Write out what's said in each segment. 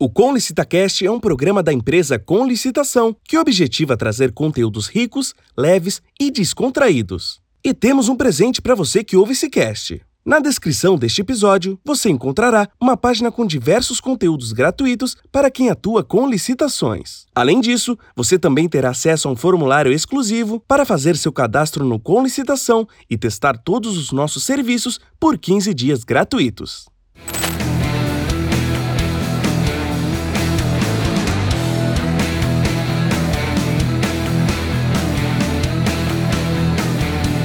O Com Licitacast é um programa da empresa Com Licitação que objetiva trazer conteúdos ricos, leves e descontraídos. E temos um presente para você que ouve esse cast. Na descrição deste episódio, você encontrará uma página com diversos conteúdos gratuitos para quem atua com licitações. Além disso, você também terá acesso a um formulário exclusivo para fazer seu cadastro no Com Licitação e testar todos os nossos serviços por 15 dias gratuitos.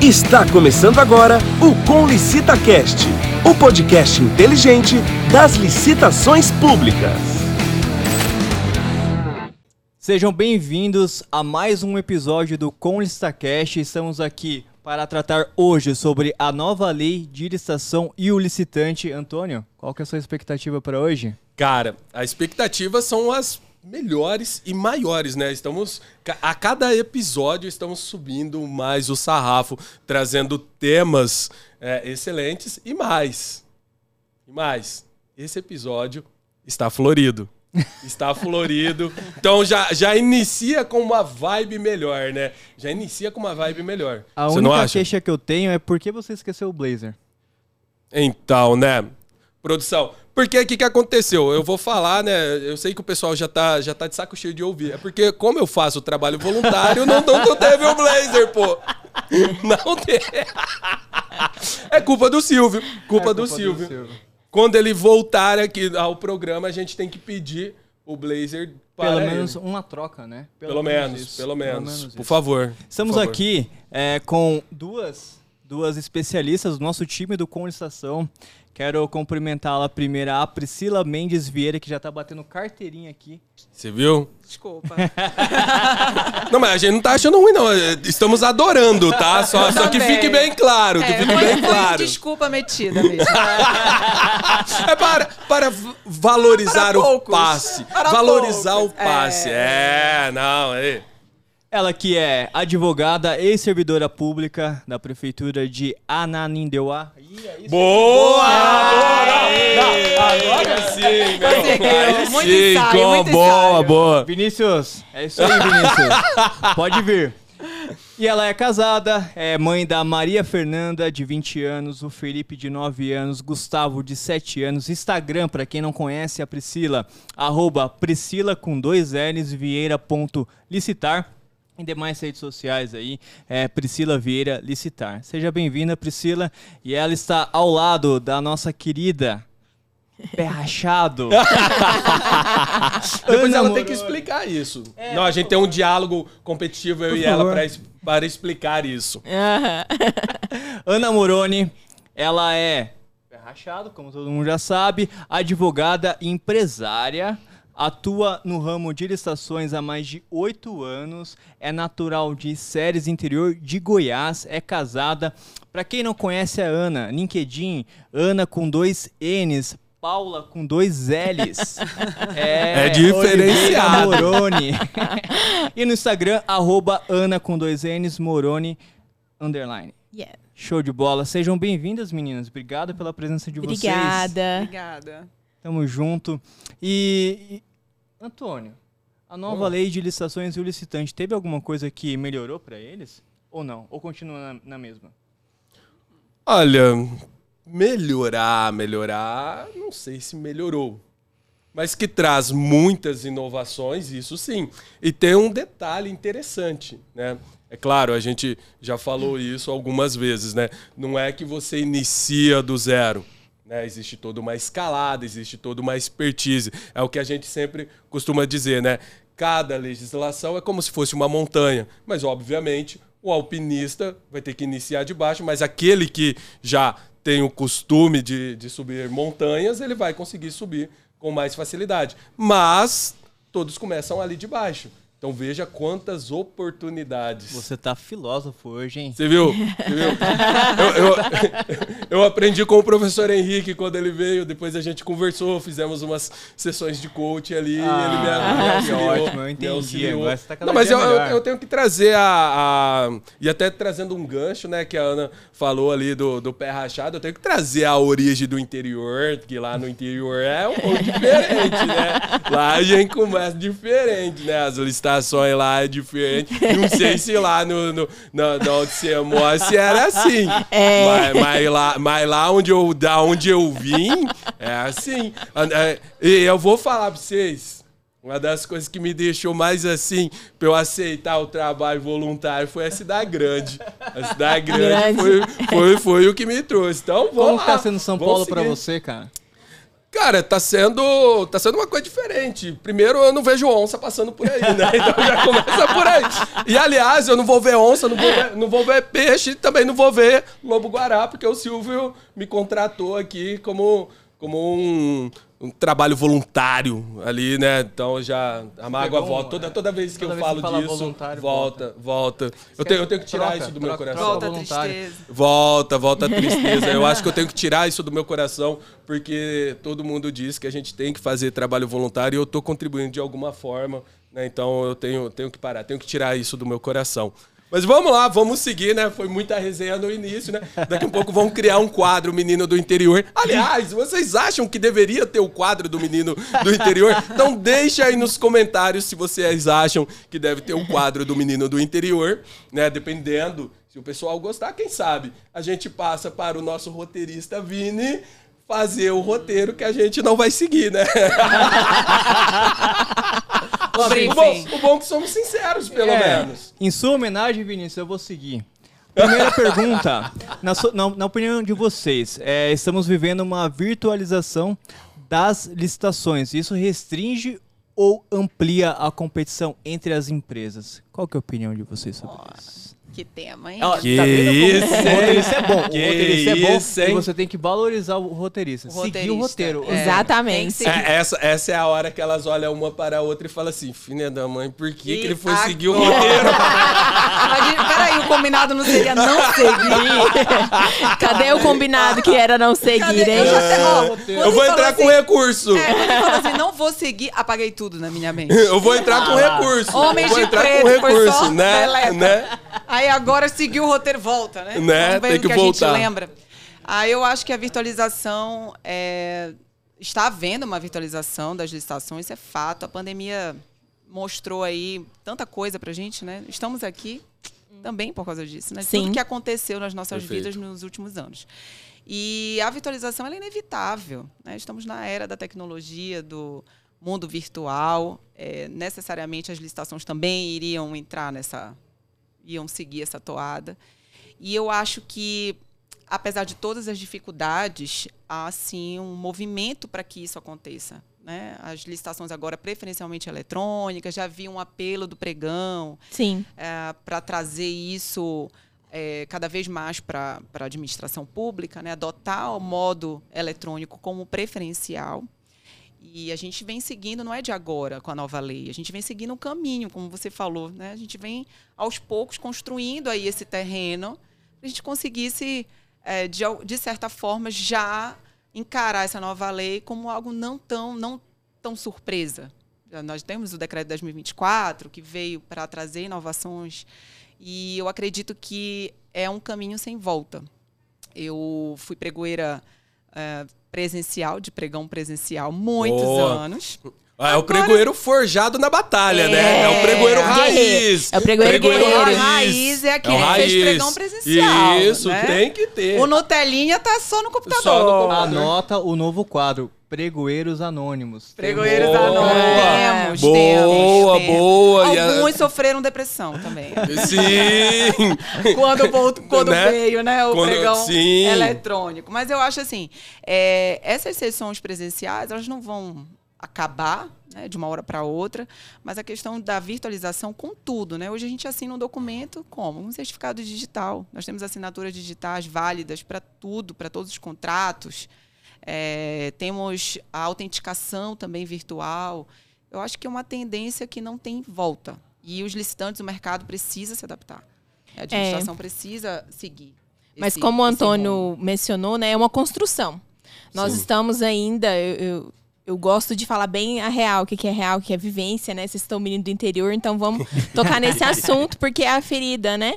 Está começando agora o Com Licita Cast, o podcast inteligente das licitações públicas. Sejam bem-vindos a mais um episódio do Com Licitacast. Estamos aqui para tratar hoje sobre a nova lei de licitação e o licitante. Antônio, qual que é a sua expectativa para hoje? Cara, a expectativa são as melhores e maiores, né? Estamos a cada episódio estamos subindo mais o sarrafo, trazendo temas é, excelentes e mais. E mais. Esse episódio está florido. Está florido. Então já, já inicia com uma vibe melhor, né? Já inicia com uma vibe melhor. A você única queixa que eu tenho é por que você esqueceu o blazer? Então, né? Produção, porque o que, que aconteceu? Eu vou falar, né? Eu sei que o pessoal já tá, já tá de saco cheio de ouvir. É porque, como eu faço o trabalho voluntário, não, não, não teve o blazer, pô. Não teve. É culpa do Silvio. Culpa, é do, culpa Silvio. do Silvio. Quando ele voltar aqui ao programa, a gente tem que pedir o blazer para Pelo ele. menos uma troca, né? Pelo, pelo menos, menos pelo, menos. pelo menos. Por favor. Estamos por favor. aqui é, com duas, duas especialistas do nosso time do Conestação. Quero cumprimentá-la primeiro, a Priscila Mendes Vieira, que já tá batendo carteirinha aqui. Você viu? Desculpa. não, mas a gente não tá achando ruim, não. Estamos adorando, tá? Só, só que fique bem claro, que é, fique foi, bem claro. desculpa metida mesmo. é para, para valorizar para o passe. Para valorizar poucos. o passe. É, é não, é. Ela que é advogada e servidora pública da prefeitura de Ananindeua. É boa! Boa! Agora sim, meu. Muito sim, ensaio, com, muito boa, ensaio. boa. Vinícius, é isso aí, Vinícius. Pode vir. E ela é casada, é mãe da Maria Fernanda, de 20 anos, o Felipe, de 9 anos, Gustavo, de 7 anos. Instagram, para quem não conhece a Priscila, arroba Priscila com dois L's, Vieira.licitar em demais redes sociais aí, é Priscila Vieira Licitar. Seja bem-vinda, Priscila. E ela está ao lado da nossa querida Pé rachado. Depois ela tem que explicar isso. É, Não, a gente tem um diálogo competitivo, eu e ela, pra, para explicar isso. Ana Moroni, ela é pé rachado, como todo mundo já sabe, advogada e empresária. Atua no ramo de licitações há mais de oito anos, é natural de Séries Interior de Goiás, é casada. Para quem não conhece a Ana, LinkedIn, Ana com dois N's, Paula com dois L's. É, é diferenciado. Moroni. e no Instagram, arroba Ana com dois N's, Moroni, underline. Yeah. Show de bola. Sejam bem-vindas, meninas. Obrigado pela presença de Obrigada. vocês. Obrigada. Obrigada. Tamo junto. E, e Antônio, a nova lei de licitações e o licitante teve alguma coisa que melhorou para eles? Ou não? Ou continua na, na mesma? Olha, melhorar, melhorar, não sei se melhorou. Mas que traz muitas inovações, isso sim. E tem um detalhe interessante, né? É claro, a gente já falou isso algumas vezes, né? Não é que você inicia do zero. Né? Existe toda uma escalada, existe toda uma expertise. É o que a gente sempre costuma dizer, né? Cada legislação é como se fosse uma montanha, mas obviamente o alpinista vai ter que iniciar de baixo, mas aquele que já tem o costume de, de subir montanhas, ele vai conseguir subir com mais facilidade. Mas todos começam ali de baixo. Então veja quantas oportunidades. Você tá filósofo hoje, hein? Você viu? Você viu? Eu, eu- eu aprendi com o professor Henrique quando ele veio, depois a gente conversou, fizemos umas sessões de coach ali, Ah, ele me, me auxiliou. ótimo, eu me entendi, auxiliou. agora tá Não, mas eu, eu- tenho que trazer a, a- E até trazendo um gancho, né, que a Ana falou ali do, do pé rachado, eu tenho que trazer a origem do interior, que lá no interior é um pouco diferente, né? Lá a gente começa diferente, né? As licitações lá é diferente. Não sei se lá no, no, na, na onde você mora se era assim. É. Mas, mas lá, mas lá onde eu, da onde eu vim, é assim. É, E eu vou falar pra vocês. Uma das coisas que me deixou mais assim, pra eu aceitar o trabalho voluntário, foi a cidade grande. A cidade grande, Grande. Foi, foi, foi o que me trouxe. Então, Como vamos que tá lá, sendo São Paulo pra seguir. você, cara? Cara, tá sendo, tá sendo uma coisa diferente. Primeiro, eu não vejo onça passando por aí, né? Então já começa por aí. E aliás, eu não vou ver onça, não vou ver, não vou ver peixe, também não vou ver lobo-guará, porque o Silvio me contratou aqui como, como um, um trabalho voluntário ali, né? Então já a mágoa Pegou volta. Toda, toda vez que toda eu vez falo que disso, voluntário, volta, volta. Eu tenho, eu tenho que tirar Troca, isso do meu troca, coração. troca. Volta a voluntário. tristeza. Volta, volta a tristeza. Eu acho que eu tenho que tirar isso do meu coração, porque todo mundo diz que a gente tem que fazer trabalho voluntário e eu estou contribuindo de alguma forma, né? Então eu tenho, tenho que parar, tenho que tirar isso do meu coração. Mas vamos lá, vamos seguir, né? Foi muita resenha no início, né? Daqui a pouco vão criar um quadro Menino do Interior. Aliás, vocês acham que deveria ter o quadro do Menino do Interior? Então deixa aí nos comentários se vocês acham que deve ter o quadro do Menino do Interior, né? Dependendo, se o pessoal gostar, quem sabe, a gente passa para o nosso roteirista Vini fazer o roteiro que a gente não vai seguir, né? O bom, o bom é que somos sinceros, pelo É, menos. Em sua homenagem, Vinícius, eu vou seguir. Primeira pergunta. Na, su- na- na opinião de vocês, é, estamos vivendo uma virtualização das licitações. Isso restringe ou amplia a competição entre as empresas? Qual que é a opinião de vocês sobre isso? Que tema, hein? Ó, Que tá vendo como isso, o roteirista é bom. Que o roteirista é bom isso, hein? e você tem que valorizar o roteirista. O Seguir o roteirista, roteiro. é. Exatamente. É, essa, essa é a hora que elas olham uma para a outra e falam assim: filha da mãe, por que, que ele foi seguir o agora? roteiro? Mas, peraí, o combinado não seria não seguir? Cadê o combinado que era não seguir, Cadê? hein? Eu Eu vou entrar falou com assim, recurso. É, quando ele falou assim, não vou seguir, apaguei tudo na minha mente. Eu vou entrar com recurso. Homens vou de entrar preto, com recurso, né? né? Aí agora seguiu o roteiro, volta, né? Né? Vamos ver Tem o que que a voltar. gente lembra. Aí eu acho que a virtualização é... está havendo uma virtualização das licitações, isso é fato. A pandemia mostrou aí tanta coisa pra gente, né? Estamos aqui também por causa disso, né? Sim. Tudo que aconteceu nas nossas Perfeito. vidas nos últimos anos. E a virtualização ela é inevitável. Né? Estamos na era da tecnologia, do mundo virtual. É, necessariamente as licitações também iriam entrar nessa, iam seguir essa toada. E eu acho que, apesar de todas as dificuldades, há sim um movimento para que isso aconteça. Né? As licitações agora preferencialmente eletrônicas, já havia um apelo do pregão Sim. para trazer isso é, cada vez mais para a administração pública, né? adotar o modo eletrônico como preferencial. E a gente vem seguindo, não é de agora com a nova lei, a gente vem seguindo um caminho, como você falou, né? A gente vem aos poucos construindo aí esse terreno para a gente conseguisse, é, de, de certa forma, já encarar essa nova lei como algo não tão, não tão surpresa. Nós temos o decreto de 2024, que veio para trazer inovações, e eu acredito que é um caminho sem volta. Eu fui pregoeira eh, presencial, de pregão presencial, muitos Boa. anos. Ah, é o Agora- pregoeiro forjado na batalha, É, né? É o pregoeiro raiz. É o pregoeiro guerreiro. A raiz é aquele o que fez raiz. pregão presencial, Isso, né? tem que ter. O Nutelinha tá só no computador. Só no computador. Anota o novo quadro, Pregoeiros Anônimos. Pregoeiros Boa. anônimos. Temos, Boa, temos, temos. boa. E a- Alguns sofreram depressão também. Sim. quando, voltou, quando Né? veio né, o Quando- pregão sim. eletrônico. Mas eu acho assim, é, essas sessões presenciais, elas não vão acabar né, de uma hora para outra, mas a questão da virtualização com tudo. Né? Hoje a gente assina um documento como? Um certificado digital. Nós temos assinaturas digitais válidas para tudo, para todos os contratos. É, temos a autenticação também virtual. Eu acho que é uma tendência que não tem volta. E os licitantes, o mercado precisa se adaptar. A administração precisa seguir. Mas esse- como o Antônio mencionou, né, é uma construção. Nós Sim. estamos ainda, eu, eu, eu gosto de falar bem a real, o que, que é real, o que é vivência, né? Vocês estão menino do interior, então vamos tocar nesse assunto, porque é a ferida, né?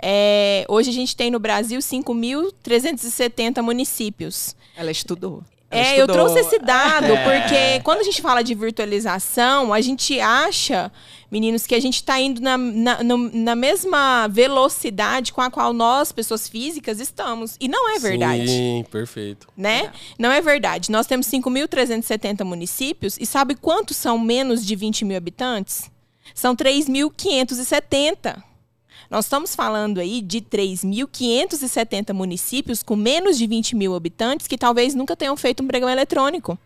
É, hoje a gente tem no Brasil 5.370 municípios. Ela estudou. Ela É, eu trouxe esse dado, É. porque quando a gente fala de virtualização, a gente acha, meninos, que a gente está indo na, na, na mesma velocidade com a qual nós, pessoas físicas, estamos. E não é verdade. Sim, perfeito. Né? Não é verdade. Nós temos 5.370 municípios e sabe quantos são menos de 20 mil habitantes? São 3.570. Nós estamos falando aí de 3.570 municípios com menos de 20 mil habitantes que talvez nunca tenham feito um pregão eletrônico.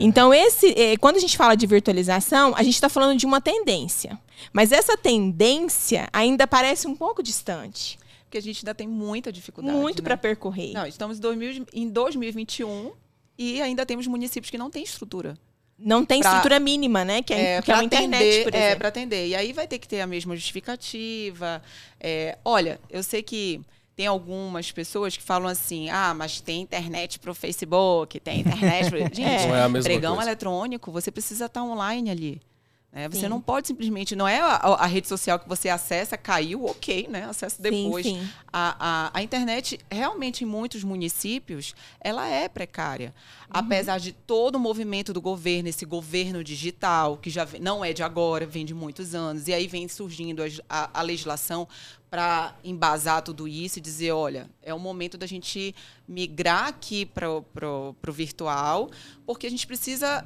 Então, esse, eh, quando a gente fala de virtualização, a gente está falando de uma tendência. Mas essa tendência ainda parece um pouco distante. Porque a gente ainda tem muita dificuldade. Muito né? para percorrer. Não, estamos em 2000 em 2021 e ainda temos municípios que não têm estrutura. Não tem Pra- estrutura mínima, né? Que é, que é uma internet, atender, por É, exemplo. para atender. E aí vai ter que ter a mesma justificativa. É, olha, eu sei que tem algumas pessoas que falam assim: ah, mas tem internet pro Facebook, tem internet pro... Gente, É. Não é a mesma pregão coisa. eletrônico, você precisa estar online ali. Né? Você Sim. não pode simplesmente. Não é a, a rede social que você acessa, caiu, ok, né? Acessa depois. Sim, sim. A, a, a internet, realmente, em muitos municípios, ela é precária. Apesar de todo o movimento do governo, esse governo digital, que já não é de agora, vem de muitos anos, e aí vem surgindo a legislação para embasar tudo isso e dizer, olha, é o momento da gente migrar aqui para o virtual, porque a gente precisa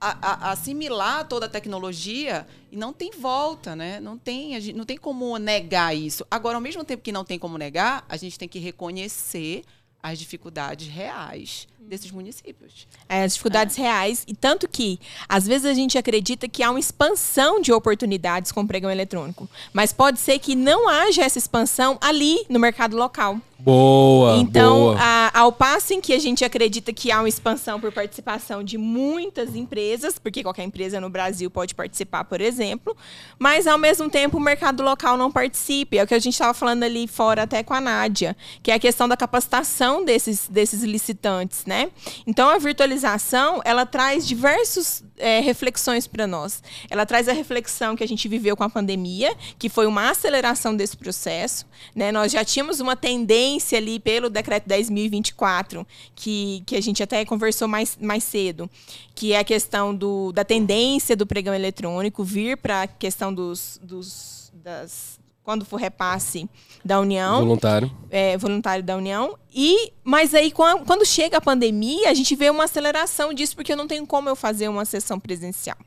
a- a- assimilar toda a tecnologia e não tem volta, né? Não tem, gente, não tem como negar isso. Agora, ao mesmo tempo que não tem como negar, a gente tem que reconhecer as dificuldades reais desses municípios. É, as dificuldades reais. E tanto que, às vezes, a gente acredita que há uma expansão de oportunidades com o pregão eletrônico. Mas pode ser que não haja essa expansão ali no mercado local. Boa, Então, boa. a- ao passo em que a gente acredita que há uma expansão por participação de muitas empresas, porque qualquer empresa no Brasil pode participar, por exemplo, mas ao mesmo tempo o mercado local não participa. É o que a gente estava falando ali fora até com a Nádia, que é a questão da capacitação desses, desses licitantes, né? Então, a virtualização, ela traz diversas reflexões para nós. Ela traz a reflexão que a gente viveu com a pandemia, que foi uma aceleração desse processo, né? Nós já tínhamos uma tendência ali pelo decreto 10.024, que, que a gente até conversou mais, mais cedo, que é a questão do, da tendência do pregão eletrônico vir para a questão dos, dos das quando for repasse da União, Voluntário. é, voluntário da União. E, mas aí, quan- quando chega a pandemia, a gente vê uma aceleração disso, porque não tem como eu fazer uma sessão presencial.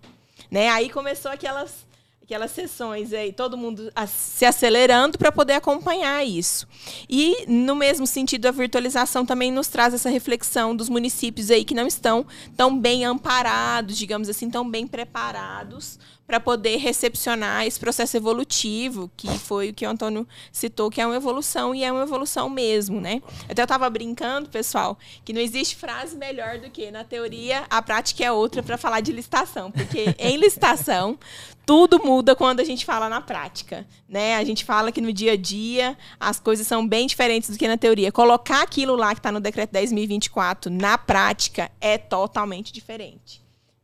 Né? Aí começou aquelas, aquelas sessões aí, todo mundo se acelerando para poder acompanhar isso. E, no mesmo sentido, a virtualização também nos traz essa reflexão dos municípios aí que não estão tão bem amparados, digamos assim, tão bem preparados para poder recepcionar esse processo evolutivo, que foi o que o Antônio citou, que é uma evolução e é uma evolução mesmo, né? Até eu estava brincando, pessoal, que não existe frase melhor do que na teoria a prática é outra para falar de licitação, porque em licitação tudo muda quando a gente fala na prática, né? A gente fala que no dia a dia as coisas são bem diferentes do que na teoria. Colocar aquilo lá que está no decreto 10.024 na prática é totalmente diferente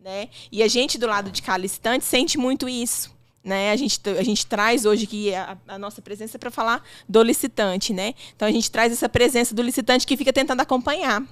né? E a gente do lado de cá licitante sente muito isso. Né? A, gente, a gente traz hoje aqui a, a nossa presença para falar do licitante, né? Então a gente traz essa presença do licitante que fica tentando acompanhar,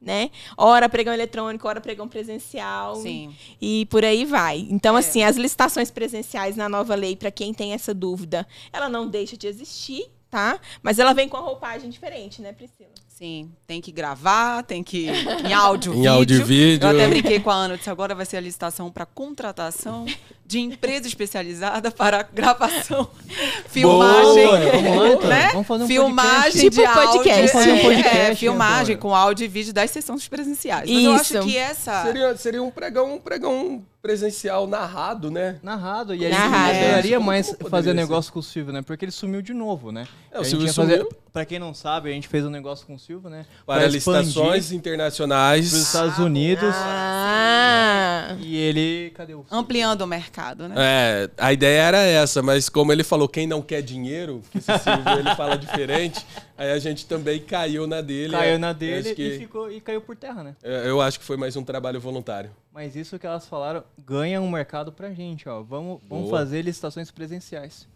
né? Ora pregão eletrônico, ora pregão presencial. Sim. E por aí vai. Então, É. assim, as licitações presenciais na nova lei, para quem tem essa dúvida, ela não deixa de existir, tá? Mas ela vem com a roupagem diferente, né, Priscila? Sim, tem que gravar, tem que. Em áudio, Em vídeo. áudio e vídeo. Eu até brinquei com a Ana, disse, agora vai ser a licitação para contratação de empresa especializada para gravação, filmagem. Boa, então. né? Vamos fazer um filmagem podcast. Tipo de áudio. podcast. Fazer um é, podcast, é, filmagem com áudio e vídeo das sessões presenciais. Mas eu acho Isso. que essa. Seria, seria um pregão, um pregão presencial narrado, né? Narrado. E aí Narrado. não adoraria Como- mais fazer ser? negócio com o Silvio, né? Porque ele sumiu de novo, né? É, o Silvio ia fazer- sumiu. Pra quem não sabe, a gente fez um negócio com o Silva, né? Para pra licitações internacionais. pros Estados Unidos. Ah, E ele. Cadê o. Ampliando o mercado, né? É, a ideia era essa, mas como ele falou, quem não quer dinheiro, que esse Silvio ele fala diferente, aí a gente também caiu na dele. Caiu É, na eu dele acho que- e, ficou, e caiu por terra, né? é, Eu acho que foi mais um trabalho voluntário. Mas isso que elas falaram ganha um mercado pra gente, ó. Vamos, vamos Boa. fazer licitações presenciais.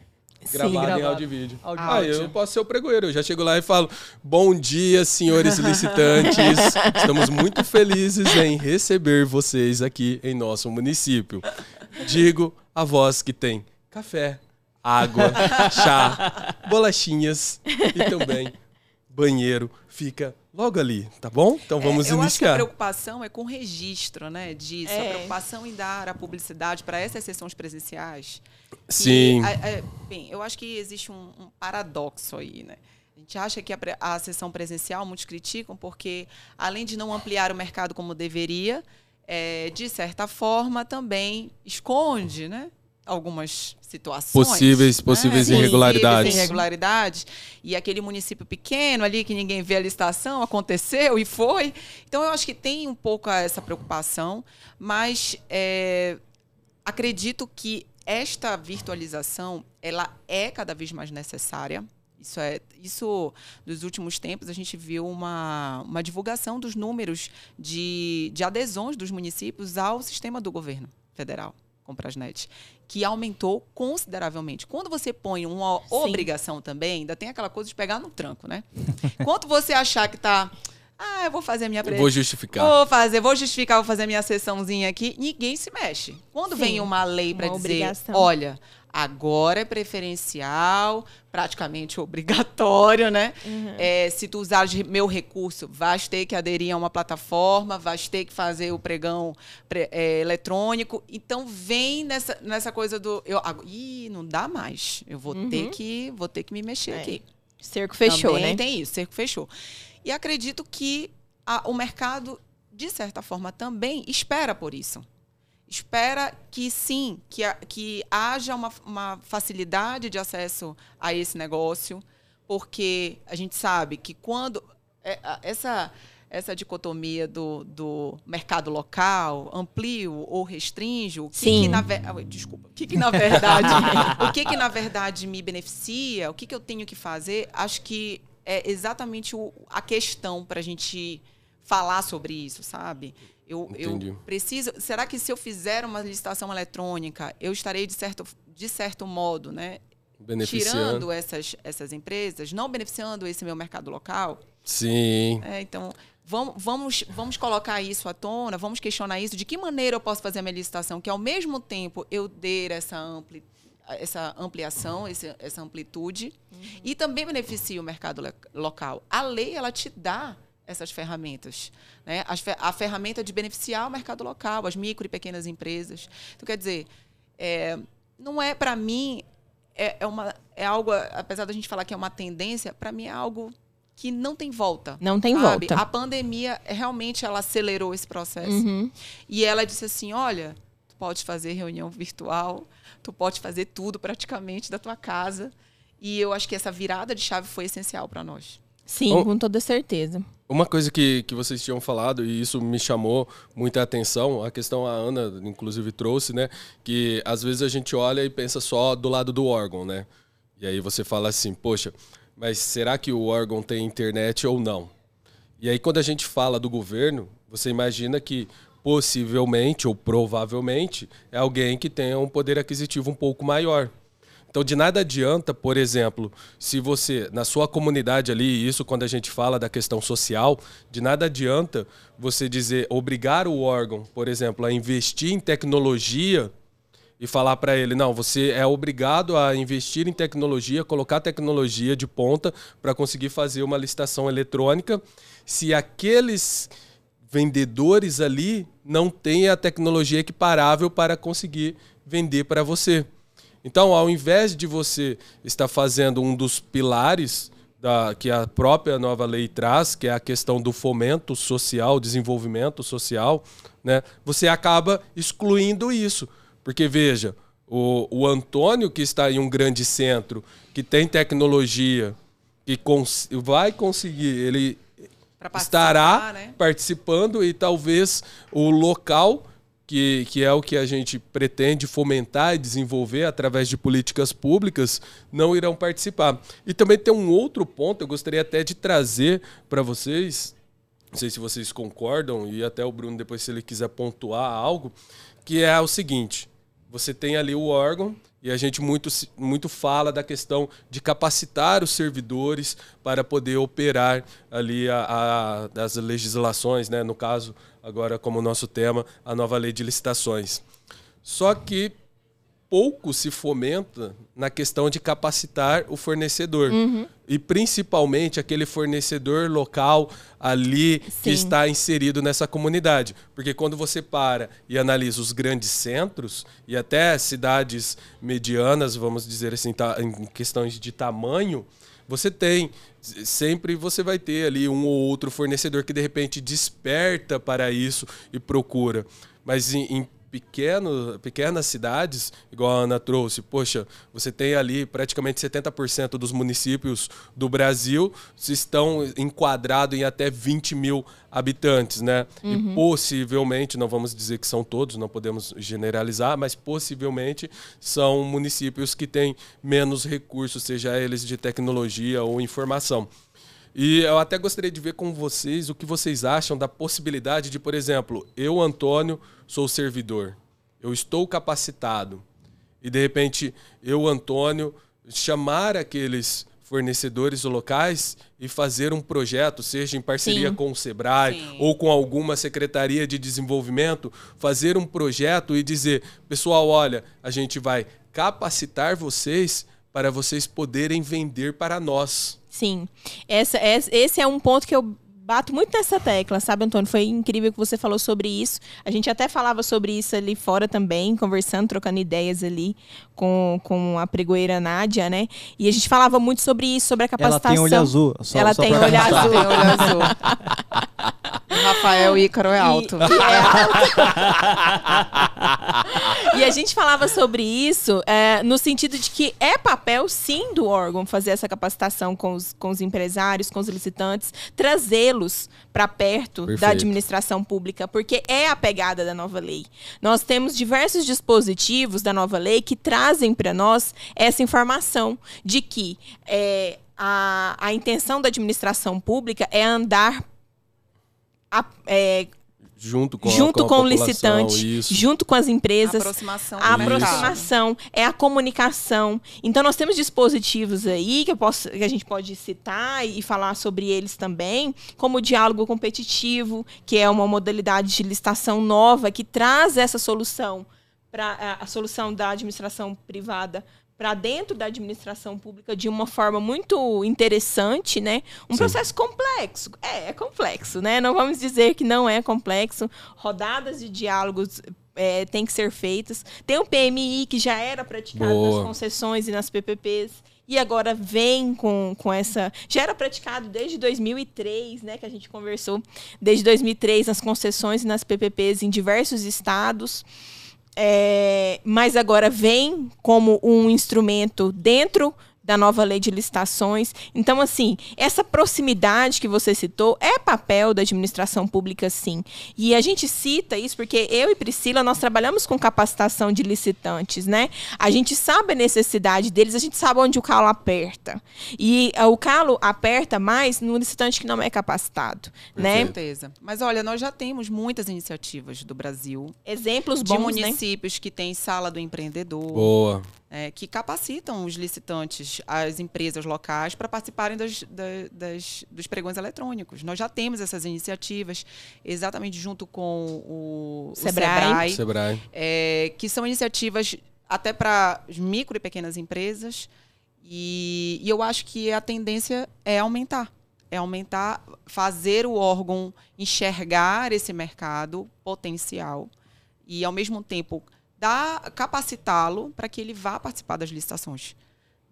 Gravado, em áudio e vídeo. Áudio e Ah, eu posso ser o pregoeiro. Eu já chego lá e falo: Bom dia, senhores licitantes. Estamos muito felizes em receber vocês aqui em nosso município. Digo a voz que tem café, água, chá, bolachinhas e também banheiro. Fica logo ali, tá bom? Então vamos É, eu acho que a iniciar. preocupação é com o registro, né, disso. É. A preocupação em dar a publicidade para essas sessões presenciais. Sim. é, bem, eu acho que existe um, um paradoxo aí, né? A gente acha que a, a sessão presencial, muitos criticam, porque além de não ampliar o mercado como deveria, é, de certa forma também esconde, né? Algumas situações. Possíveis- né? possíveis Possíveis irregularidades. irregularidades. E aquele município pequeno ali que ninguém vê a licitação, aconteceu e foi. Então eu acho que tem um pouco essa preocupação, mas é, acredito que esta virtualização ela é cada vez mais necessária. Isso é isso nos últimos tempos a gente viu uma, uma divulgação dos números de, de adesões dos municípios ao sistema do governo federal, Comprasnet, que aumentou consideravelmente. Quando você põe uma obrigação também, ainda tem aquela coisa de pegar no tranco, né? Quanto você achar que está ah, eu vou fazer a minha pre- Vou justificar. Vou fazer, vou justificar, vou fazer minha sessãozinha aqui. Ninguém se mexe. Quando Sim, vem uma lei para dizer, obrigação. olha, agora é preferencial, praticamente obrigatório, né? Uhum. É, se tu usares meu recurso, vais ter que aderir a uma plataforma, vais ter que fazer o pregão pre- é, eletrônico. Então vem nessa, nessa coisa do, eu, ah, ih, não dá mais. Eu vou ter que, vou ter que me mexer Uhum. É. aqui. cerco fechou, Também né? tem isso, cerco fechou. E acredito que a- o mercado, de certa forma, também espera por isso. Espera que sim, que, a- que haja uma, uma facilidade de acesso a esse negócio, porque a gente sabe que quando é, essa essa dicotomia do, do mercado local, amplio ou restringe, o que, Sim. que na ah, desculpa, o que, que na verdade, o que, que na verdade me beneficia, o que, que eu tenho que fazer, acho que é exatamente o- a questão para a gente falar sobre isso, sabe? Eu, eu Entendi. preciso. Será que se eu fizer uma licitação eletrônica, eu estarei de certo, de certo modo, né? Tirando essas, essas empresas, não beneficiando esse meu mercado local? Sim. É, então, vamos, vamos, vamos colocar isso à tona, vamos questionar isso. De que maneira eu posso fazer a minha licitação que, ao mesmo tempo, eu dê essa, ampli, essa ampliação, esse, essa amplitude, e também beneficie o mercado local. A lei, ela te dá essas ferramentas. Né? A ferramenta de beneficiar o mercado local, as micro e pequenas empresas. Então, quer dizer, é, não é, para mim, é, é, uma, é algo, apesar da gente falar que é uma tendência, para mim é algo que não tem volta. Não tem sabe? volta. A pandemia realmente ela acelerou esse processo. Uhum. E ela disse assim: olha, pode fazer reunião virtual, tu pode fazer tudo praticamente da tua casa. E eu acho que essa virada de chave foi essencial para nós. Sim, Bom, com toda certeza. Uma coisa que, que vocês tinham falado, e isso me chamou muita atenção, a questão a Ana, inclusive, trouxe, né? Que às vezes a gente olha e pensa só do lado do órgão, né? E aí você fala assim, poxa, mas será que o órgão tem internet ou não? E aí quando a gente fala do governo, você imagina que possivelmente ou provavelmente é alguém que tenha um poder aquisitivo um pouco maior. Então, de nada adianta, por exemplo, se você, na sua comunidade ali, isso quando a gente fala da questão social, de nada adianta você dizer, obrigar o órgão, por exemplo, a investir em tecnologia e falar para ele, não, você é obrigado a investir em tecnologia, colocar tecnologia de ponta para conseguir fazer uma licitação eletrônica, se aqueles vendedores ali não têm a tecnologia equiparável para conseguir vender para você. Então, ao invés de você estar fazendo um dos pilares da, que a própria nova lei traz, que é a questão do fomento social, desenvolvimento social, né, você acaba excluindo isso. Porque, veja, o, o Antônio, que está em um grande centro, que tem tecnologia, que cons vai conseguir, ele participar, estará né? participando e talvez o local que, que é o que a gente pretende fomentar e desenvolver através de políticas públicas, não irão participar. E também tem um outro ponto, eu gostaria até de trazer para vocês, não sei se vocês concordam, e até o Bruno, depois, se ele quiser pontuar algo, que é o seguinte: você tem ali o órgão. E a gente muito, muito fala da questão de capacitar os servidores para poder operar ali a, a- das legislações, né? no caso, agora como nosso tema, a nova lei de licitações. Só que pouco se fomenta na questão de capacitar o fornecedor. E principalmente aquele fornecedor local ali que Sim. está inserido nessa comunidade. Porque quando você para e analisa os grandes centros e até cidades medianas, vamos dizer assim, tá, em questões de tamanho, você tem sempre você vai ter ali um ou outro fornecedor que de repente desperta para isso e procura. Mas em, em pequeno, pequenas cidades, igual a Ana trouxe, poxa, você tem ali praticamente 70% dos municípios do Brasil se estão enquadrados em até 20 mil habitantes, né? E possivelmente, não vamos dizer que são todos, não podemos generalizar, mas possivelmente são municípios que têm menos recursos, seja eles de tecnologia ou informação. E eu até gostaria de ver com vocês o que vocês acham da possibilidade de, por exemplo, eu, Antônio, sou servidor. Eu estou capacitado. E de repente, eu, Antônio, chamar aqueles fornecedores locais e fazer um projeto, seja em parceria Sim. com o Sebrae Sim. ou com alguma secretaria de desenvolvimento, fazer um projeto e dizer, pessoal, olha, a gente vai capacitar vocês para vocês poderem vender para nós. Sim. Essa, es- esse é um ponto que eu bato muito nessa tecla, sabe, Antônio? Foi incrível que você falou sobre isso. A gente até falava sobre isso ali fora também, conversando, trocando ideias ali com, com a pregoeira Nádia, né? E a gente falava muito sobre isso, sobre a Ela capacitação. tem olho azul. só- Ela só tem olho azul. Tem olho azul. O Rafael Ícaro é alto. E, e é alto. E a gente falava sobre isso é, no sentido de que é papel, sim, do órgão fazer essa capacitação com os, com os empresários, com os licitantes, trazê-los para perto da Perfeito. administração pública, porque é a pegada da nova lei. Nós temos diversos dispositivos da nova lei que trazem para nós essa informação de que é, a, a intenção da administração pública é andar a- é, Junto com, a- junto a com, o licitante, isso. junto com as empresas. aproximação A do mercado. aproximação, é a comunicação. Então, nós temos dispositivos aí que, eu posso, que a gente pode citar e falar sobre eles também, como o diálogo competitivo, que é uma modalidade de licitação nova que traz essa solução para a, a solução da administração privada para dentro da administração pública de uma forma muito interessante, né? Um Sim. processo complexo. É, é complexo, né? Não vamos dizer que não é complexo. Rodadas de diálogos é, têm que ser feitas. Tem o PMI que já era praticado Boa. nas concessões e nas PPPs. E agora vem com, com essa. Já era praticado desde 2003, né? Que a gente conversou. Desde 2003 nas concessões e nas PPPs em diversos estados. É, mas agora vem como um instrumento dentro da nova lei de licitações. Então, assim, essa proximidade que você citou é papel da administração pública, sim. E a gente cita isso porque eu e Priscila, nós trabalhamos com capacitação de licitantes, né? A gente sabe a necessidade deles, a gente sabe onde o calo aperta. E ah, o calo aperta mais no licitante que não é capacitado, Com né? certeza. Mas olha, nós já temos muitas iniciativas do Brasil, Exemplos de bons, né? municípios que têm sala do empreendedor, Boa. É, que capacitam os licitantes, as empresas locais, para participarem das, da- das- dos pregões eletrônicos. Nós já temos essas iniciativas, exatamente junto com o, o Sebrae. Sebrae, Sebrae. é, que são iniciativas até para micro e pequenas empresas. E, e eu acho que a tendência é aumentar. É aumentar, fazer o órgão enxergar esse mercado potencial e, ao mesmo tempo, capacitá-lo para que ele vá participar das licitações.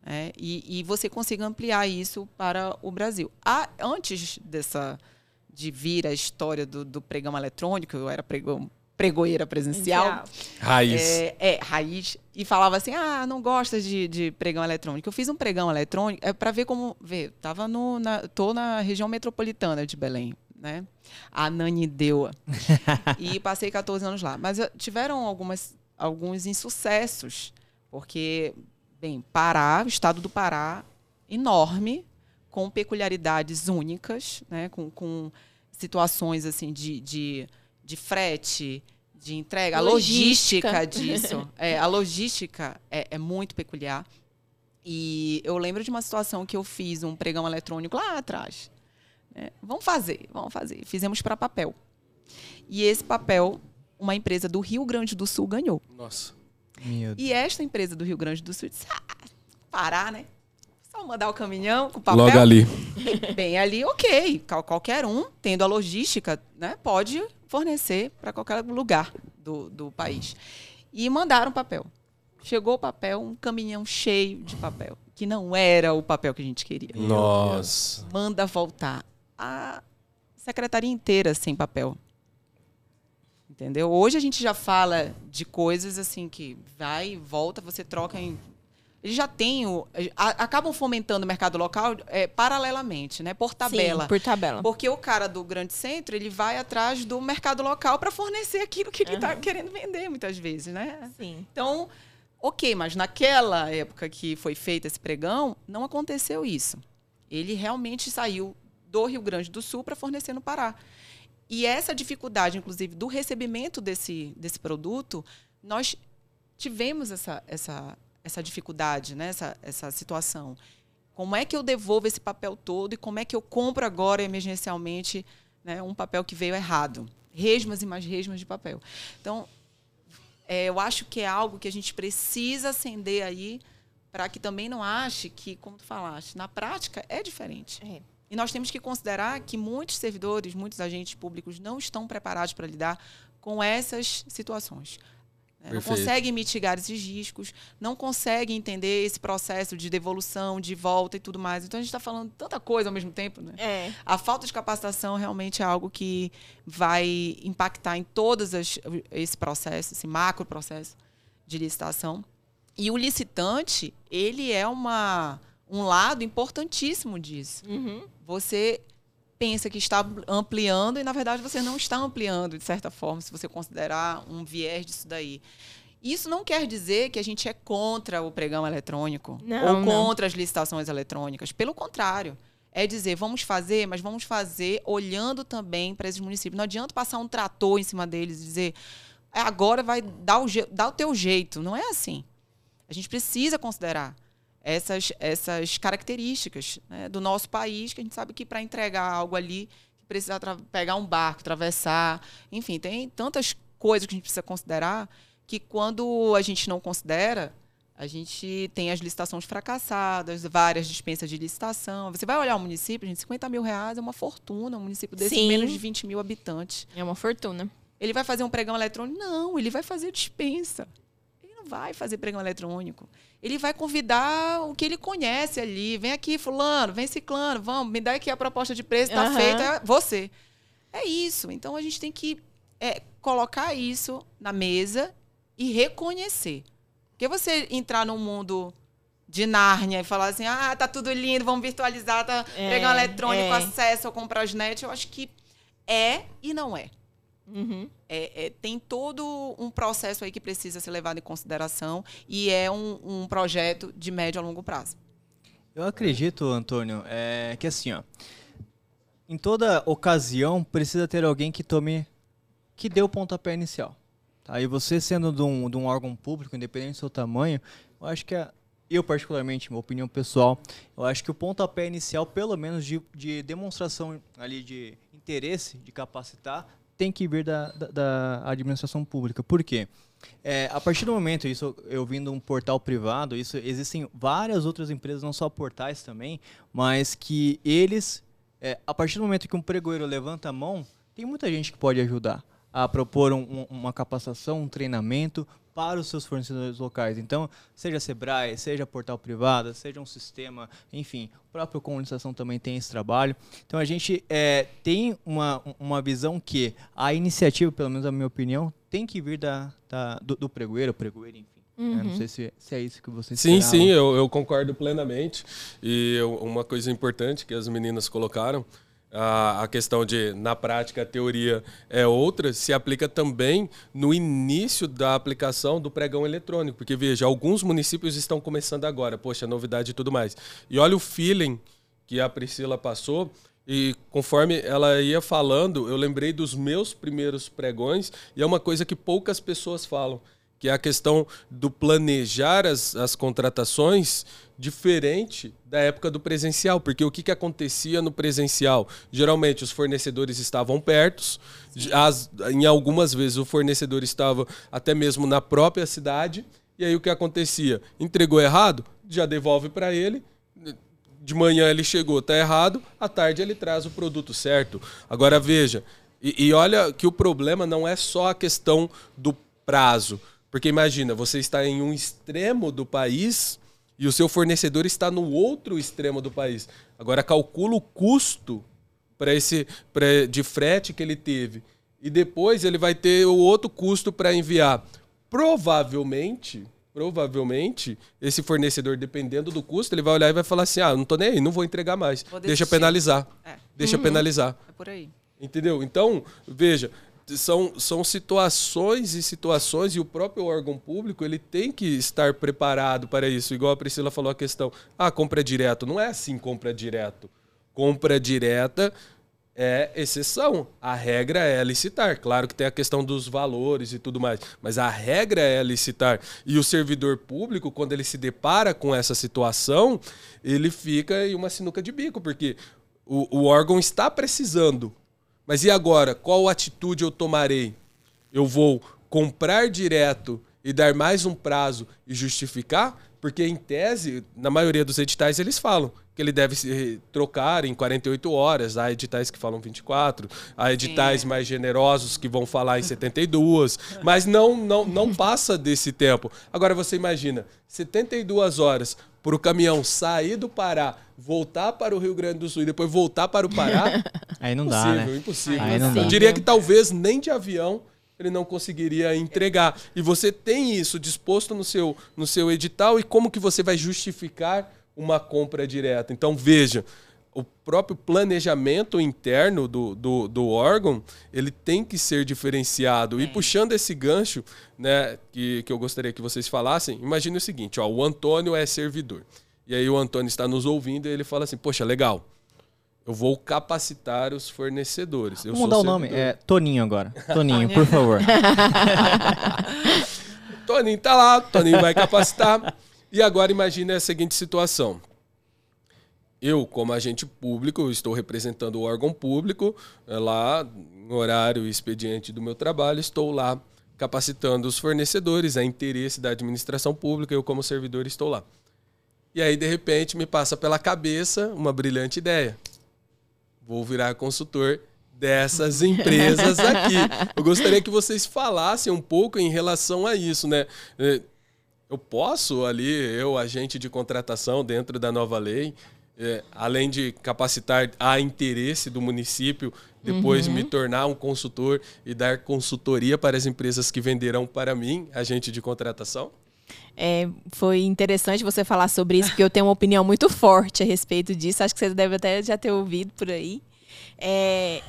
né? E, e você consiga ampliar isso para o Brasil. Antes dessa de vir a história do, do pregão eletrônico, eu era pregão pregoeira presencial. Raiz. É, é, raiz. E falava assim: ah, não gosta de, de pregão eletrônico. Eu fiz um pregão eletrônico é, para ver como. Ver, tava no, na, tô na região metropolitana de Belém, né? A Nanideua. e passei 14 anos lá. Mas eh, tiveram algumas, alguns insucessos, porque, bem, Pará, o estado do Pará, enorme, com peculiaridades únicas, né? com, com situações assim de, de de frete, de entrega, logística. a logística disso. é, a logística é, é, muito peculiar. E eu lembro de uma situação que eu fiz um pregão eletrônico lá atrás. É, vamos fazer, vamos fazer. Fizemos para papel. E esse papel, uma empresa do Rio Grande do Sul ganhou. Nossa. E esta empresa do Rio Grande do Sul disse: ah, parar, né? Só mandar o caminhão com papel. Logo ali. Bem ali, ok. Qualquer um, tendo a logística, né, pode fornecer para qualquer lugar do, do país. E mandaram papel. Chegou o papel, um caminhão cheio de papel, que não era o papel que a gente queria. Nossa. Manda voltar. A secretaria inteira sem papel. Entendeu? Hoje a gente já fala de coisas assim que vai e volta, você troca em eles já têm o, a, acabam fomentando o mercado local é, paralelamente, né? Por tabela. Sim, por tabela. Porque o cara do grande centro ele vai atrás do mercado local para fornecer aquilo que ele está uhum. querendo vender muitas vezes, né? Sim. Então, ok, mas naquela época que foi feito esse pregão, não aconteceu isso. Ele realmente saiu do Rio Grande do Sul para fornecer no Pará. E essa dificuldade, inclusive, do recebimento desse, desse produto, nós tivemos essa, essa, essa dificuldade, né? essa, essa situação. Como é que eu devolvo esse papel todo e como é que eu compro agora, emergencialmente, né, um papel que veio errado? Resmas e mais resmas de papel. Então, é, eu acho que é algo que a gente precisa acender aí para que também não ache que, como tu falaste, na prática é diferente. É. E nós temos que considerar que muitos servidores, muitos agentes públicos não estão preparados para lidar com essas situações. Né? Não consegue mitigar esses riscos, não consegue entender esse processo de devolução, de volta e tudo mais. Então a gente está falando tanta coisa ao mesmo tempo. Né? É. A falta de capacitação realmente é algo que vai impactar em todos as, esse processo, esse macro processo de licitação. E o licitante, ele é uma, um lado importantíssimo disso. Uhum. Você pensa que está ampliando e, na verdade, você não está ampliando, de certa forma, se você considerar um viés disso daí. Isso não quer dizer que a gente é contra o pregão eletrônico não, ou contra não. as licitações eletrônicas. Pelo contrário. É dizer, vamos fazer, mas vamos fazer olhando também para esses municípios. Não adianta passar um trator em cima deles e dizer, é, agora vai dar o, dar o teu jeito. Não é assim. A gente precisa considerar essas, essas características né, do nosso país, que a gente sabe que para entregar algo ali, precisa pegar um barco, atravessar, enfim, tem tantas coisas que a gente precisa considerar que quando a gente não considera, a gente tem as licitações fracassadas, várias dispensas de licitação. Você vai olhar o município, gente, 50 mil reais é uma fortuna. Um município desse Sim. menos de 20 mil habitantes. É uma fortuna. Ele vai fazer um pregão eletrônico? Não, ele vai fazer dispensa vai fazer pregão eletrônico. Ele vai convidar o que ele conhece ali. Vem aqui, fulano, vem ciclano, vamos, me dá aqui a proposta de preço, está uhum. feita, é você. É isso. Então a gente tem que é, colocar isso na mesa e reconhecer. Porque você entrar num mundo de Nárnia e falar assim, ah, tá tudo lindo, vamos virtualizar, tá é, pregão eletrônico, é. acesso ao Comprasnet, eu acho que é e não é. Uhum. É, é, tem todo um processo aí que precisa ser levado em consideração e é um, um projeto de médio a longo prazo. Eu acredito, Antônio, é, que assim, ó, em toda ocasião precisa ter alguém que tome, que dê o pontapé inicial. Tá? E você sendo de um, de um órgão público, independente do seu tamanho, eu acho que a, eu particularmente, minha opinião pessoal, eu acho que o pontapé inicial, pelo menos de, de demonstração ali de interesse de capacitar, tem que vir da, da, da administração pública. Por quê? É, a partir do momento, isso eu vindo um portal privado, isso existem várias outras empresas, não só portais também, mas que eles, é, a partir do momento que um pregoeiro levanta a mão, tem muita gente que pode ajudar a propor um, uma capacitação, um treinamento para os seus fornecedores locais. Então, seja Sebrae, seja portal privado, seja um sistema, enfim, o próprio Comunicação também tem esse trabalho. Então, a gente é, tem uma, uma visão que a iniciativa, pelo menos na minha opinião, tem que vir da, da do, do pregoeiro, pregoeiro, enfim. Uhum. Não sei se, se, é isso que você Sim, sim, eu, eu concordo plenamente. E eu, uma coisa importante que as meninas colocaram a, questão de, na prática, a teoria é outra, se aplica também no início da aplicação do pregão eletrônico. Porque, veja, alguns municípios estão começando agora, poxa, novidade e tudo mais. E olha o feeling que a Priscila passou. E conforme ela ia falando, eu lembrei dos meus primeiros pregões, e é uma coisa que poucas pessoas falam que é a questão do planejar as, as contratações diferente da época do presencial, porque o que, que acontecia no presencial? Geralmente os fornecedores estavam perto, as, em algumas vezes o fornecedor estava até mesmo na própria cidade, e aí o que acontecia? Entregou errado, já devolve para ele, de manhã ele chegou, tá errado, à tarde ele traz o produto certo. Agora veja, e, e olha que o problema não é só a questão do prazo. Porque imagina, você está em um extremo do país e o seu fornecedor está no outro extremo do país. Agora calcula o custo para esse pra, de frete que ele teve e depois ele vai ter o outro custo para enviar. Provavelmente, provavelmente esse fornecedor, dependendo do custo, ele vai olhar e vai falar assim: "Ah, não tô nem aí, não vou entregar mais. Vou Deixa penalizar. É. Deixa uhum. penalizar." É por aí. Entendeu? Então, veja, são, são situações e situações e o próprio órgão público ele tem que estar preparado para isso. Igual a Priscila falou a questão, ah, compra direto. Não é assim compra direto. Compra direta é exceção. A regra é licitar. Claro que tem a questão dos valores e tudo mais, mas a regra é licitar. E o servidor público, quando ele se depara com essa situação, ele fica em uma sinuca de bico, porque o, o órgão está precisando mas e agora? Qual atitude eu tomarei? Eu vou comprar direto e dar mais um prazo e justificar? Porque, em tese, na maioria dos editais, eles falam que ele deve se trocar em 48 horas. Há editais que falam 24, há editais Sim. mais generosos que vão falar em 72, mas não, não, não passa desse tempo. Agora você imagina, 72 horas para o caminhão sair do Pará, voltar para o Rio Grande do Sul e depois voltar para o Pará. Aí não dá, né? Impossível, Aí não dá. Eu diria que talvez nem de avião ele não conseguiria entregar. E você tem isso disposto no seu, no seu edital e como que você vai justificar uma compra direta? Então, veja, o próprio planejamento interno do, do, do, órgão ele tem que ser diferenciado. É. E puxando esse gancho, né, que, que eu gostaria que vocês falassem, imagine o seguinte: ó, o Antônio é servidor. E aí o Antônio está nos ouvindo e ele fala assim: Poxa, legal. Eu vou capacitar os fornecedores. Eu Vamos mudar o nome. É Toninho agora. Toninho, por favor. Toninho tá lá, Toninho vai capacitar. E agora imagine a seguinte situação eu, como agente público, estou representando o órgão público, é lá, no horário e expediente do meu trabalho, estou lá capacitando os fornecedores, a interesse da administração pública, eu, como servidor, estou lá. E aí, de repente, me passa pela cabeça uma brilhante ideia. Vou virar consultor dessas empresas aqui. Eu gostaria que vocês falassem um pouco em relação a isso, né? Eu posso ali, eu, agente de contratação dentro da nova lei, é, além de capacitar a interesse do município, depois uhum. me tornar um consultor e dar consultoria para as empresas que venderão para mim, agente de contratação? É, foi interessante você falar sobre isso, porque eu tenho uma opinião muito forte a respeito disso. Acho que você deve até já ter ouvido por aí. É,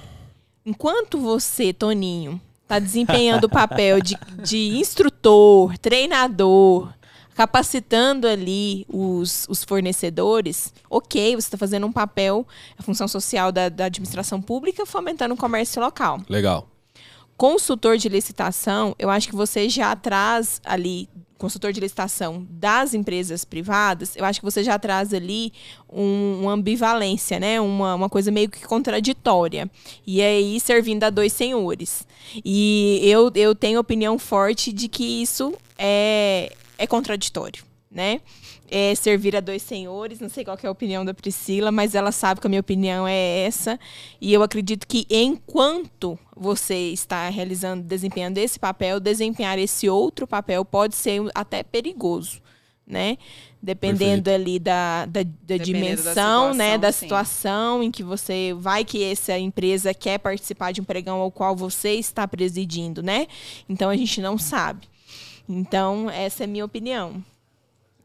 enquanto você, Toninho, está desempenhando o papel de, de instrutor, treinador, capacitando ali os, os fornecedores, ok, você está fazendo um papel, a função social da, da administração pública, fomentando o comércio local. Legal. Consultor de licitação, eu acho que você já traz ali consultor de licitação das empresas privadas, eu acho que você já traz ali um, uma ambivalência, né? Uma, uma coisa meio que contraditória. E aí servindo a dois senhores. E eu, eu tenho opinião forte de que isso é, é contraditório. né? É servir a dois senhores. Não sei qual é a opinião da Priscila, mas ela sabe que a minha opinião é essa. E eu acredito que enquanto você está realizando, desempenhando esse papel, desempenhar esse outro papel pode ser até perigoso, né? Dependendo Perfeito. ali da, da, da da dimensão, né? situação, Da sim. situação em que você vai que essa empresa quer participar de um pregão ao qual você está presidindo, né? Então a gente não sabe. Então, essa é a minha opinião.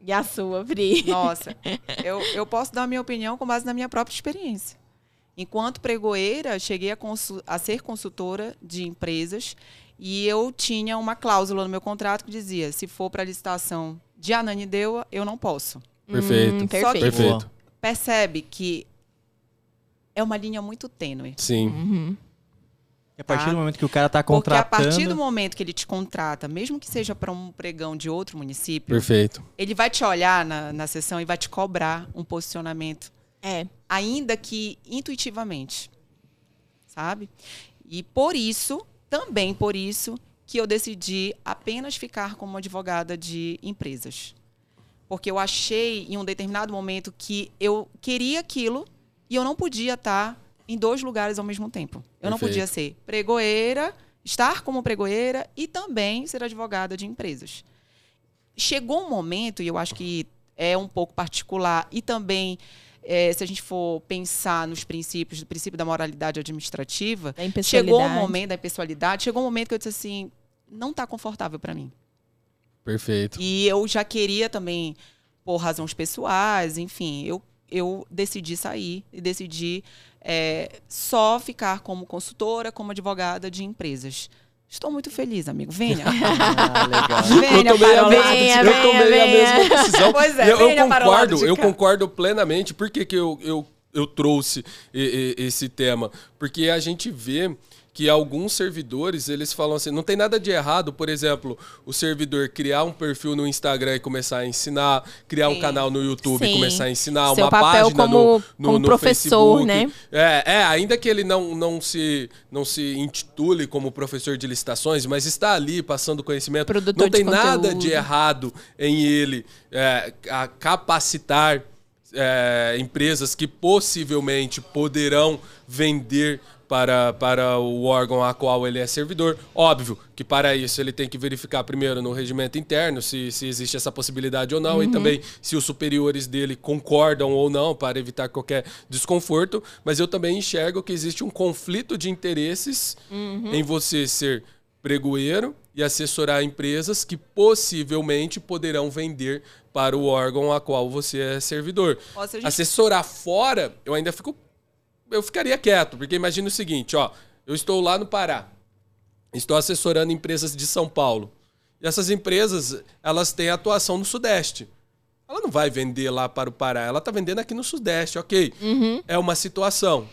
E a sua, Pri? Nossa, eu, eu posso dar a minha opinião com base na minha própria experiência. Enquanto pregoeira, cheguei a, consu- a ser consultora de empresas e eu tinha uma cláusula no meu contrato que dizia: se for para licitação de Ananindeua, eu não posso. Perfeito. Hum, Só que- perfeito. Perfeito. Percebe que é uma linha muito tênue. Sim. Uhum. E a partir Tá. do momento que o cara tá Porque a contratando... partir do momento que ele te contrata, mesmo que seja para um pregão de outro município, Perfeito. ele vai te olhar na, na sessão e vai te cobrar um posicionamento É. ainda que intuitivamente, sabe? E por isso, também por isso, que eu decidi apenas ficar como advogada de empresas. Porque eu achei em um determinado momento que eu queria aquilo e eu não podia estar em dois lugares ao mesmo tempo. Eu não Perfeito. podia ser pregoeira, estar como pregoeira e também ser advogada de empresas. Chegou um momento, e eu acho que é um pouco particular, e também, eh, se a gente for pensar nos princípios, do princípio da moralidade administrativa, Da impessoalidade. chegou um momento da impessoalidade, chegou um momento que eu disse assim, não está confortável para mim. Perfeito. E eu já queria também, por razões pessoais, enfim, eu, eu decidi sair e decidi eh, só ficar como consultora, como advogada de empresas. Estou muito feliz, amigo. Venha. Ah, legal. Venha eu tomei, a. Venha, eu venha, tomei a venha. mesma decisão. Pois é, eu, eu concordo, eu concordo plenamente. Por que, que eu, eu, eu trouxe esse tema? Porque a gente vê que alguns servidores, eles falam assim, não tem nada de errado, por exemplo, o servidor criar um perfil no Instagram e começar a ensinar, criar um Sim. canal no YouTube e Sim. começar a ensinar, Seu uma papel página como- no, no, como no professor, Facebook. né? É, é, ainda que ele não, não, se, não se intitule como professor de licitações, mas está ali passando conhecimento. Produtor não tem de nada de errado em ele é, a capacitar é, empresas que possivelmente poderão vender para, para o órgão a qual ele é servidor. Óbvio que para isso ele tem que verificar primeiro no regimento interno se, se existe essa possibilidade ou não e também se os superiores dele concordam ou não para evitar qualquer desconforto. Mas eu também enxergo que existe um conflito de interesses em você ser pregoeiro e assessorar empresas que possivelmente poderão vender para o órgão a qual você é servidor. Ó, se a gente- Assessorar fora, eu ainda fico. Eu ficaria quieto, porque imagina o seguinte, ó. Eu estou lá no Pará. Estou assessorando empresas de São Paulo. E essas empresas, elas têm atuação no Sudeste. Ela não vai vender lá para o Pará, ela está vendendo aqui no Sudeste, ok. É uma situação.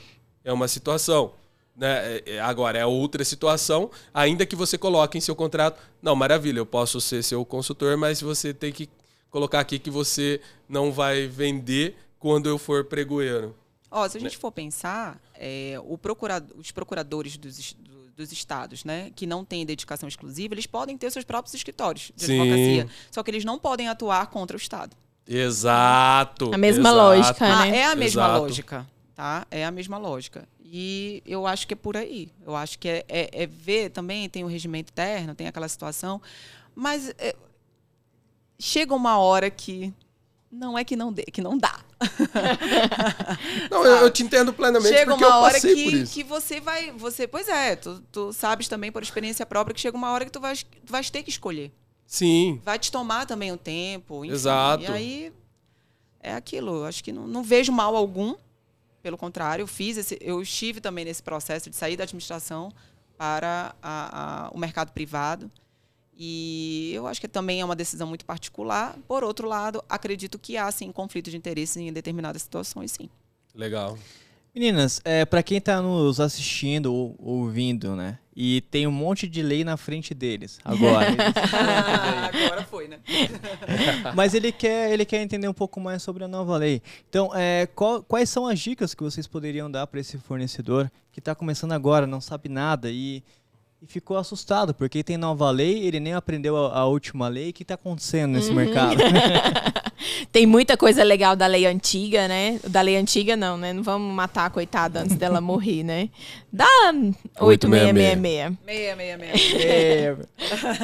É uma situação. Né? É- é- Agora, é outra situação, ainda que você coloque em seu contrato. Não, maravilha, eu posso ser seu consultor, mas você tem que colocar aqui que você não vai vender quando eu for pregoeiro. Ó, se a gente for pensar, é, procurado- os procuradores dos, dos estados, né, que não têm dedicação exclusiva, eles podem ter seus próprios escritórios de Sim. advocacia. Só que eles não podem atuar contra o Estado. Exato. A mesma exato. lógica, Ah, né? é a mesma Exato. lógica, tá? É a mesma lógica. E eu acho que é por aí. Eu acho que é, é- é ver também, tem o regimento interno, tem aquela situação. Mas é, chega uma hora que não é que não, dê, que não dá. Não, eu, eu te entendo plenamente chega porque uma eu hora passei por que, isso. que você vai. Você, pois é, tu, tu sabes também por experiência própria que chega uma hora que tu vais, tu vais ter que escolher. Sim. Vai te tomar também um tempo. enfim. Exato. E aí é aquilo. Acho que não, não vejo mal algum. Pelo contrário, eu fiz esse, eu estive também nesse processo de sair da administração para a- a- o mercado privado. E eu acho que também é uma decisão muito particular. Por outro lado, acredito que há sim conflito de interesse em determinadas situações, sim. Legal. Meninas, é, para quem tá nos assistindo ou ouvindo, né? E tem um monte de lei na frente deles agora. Agora foi, né? Mas ele quer, ele quer entender um pouco mais sobre a nova lei. Então, é, qual- quais são as dicas que vocês poderiam dar para esse fornecedor que está começando agora, não sabe nada e e ficou assustado, porque tem nova lei, ele nem aprendeu a, a última lei. O que está acontecendo nesse mercado? Tem muita coisa legal da lei antiga, né? Da lei antiga não, né? Não vamos matar a coitada antes dela morrer, né? Da 8666. 666. é,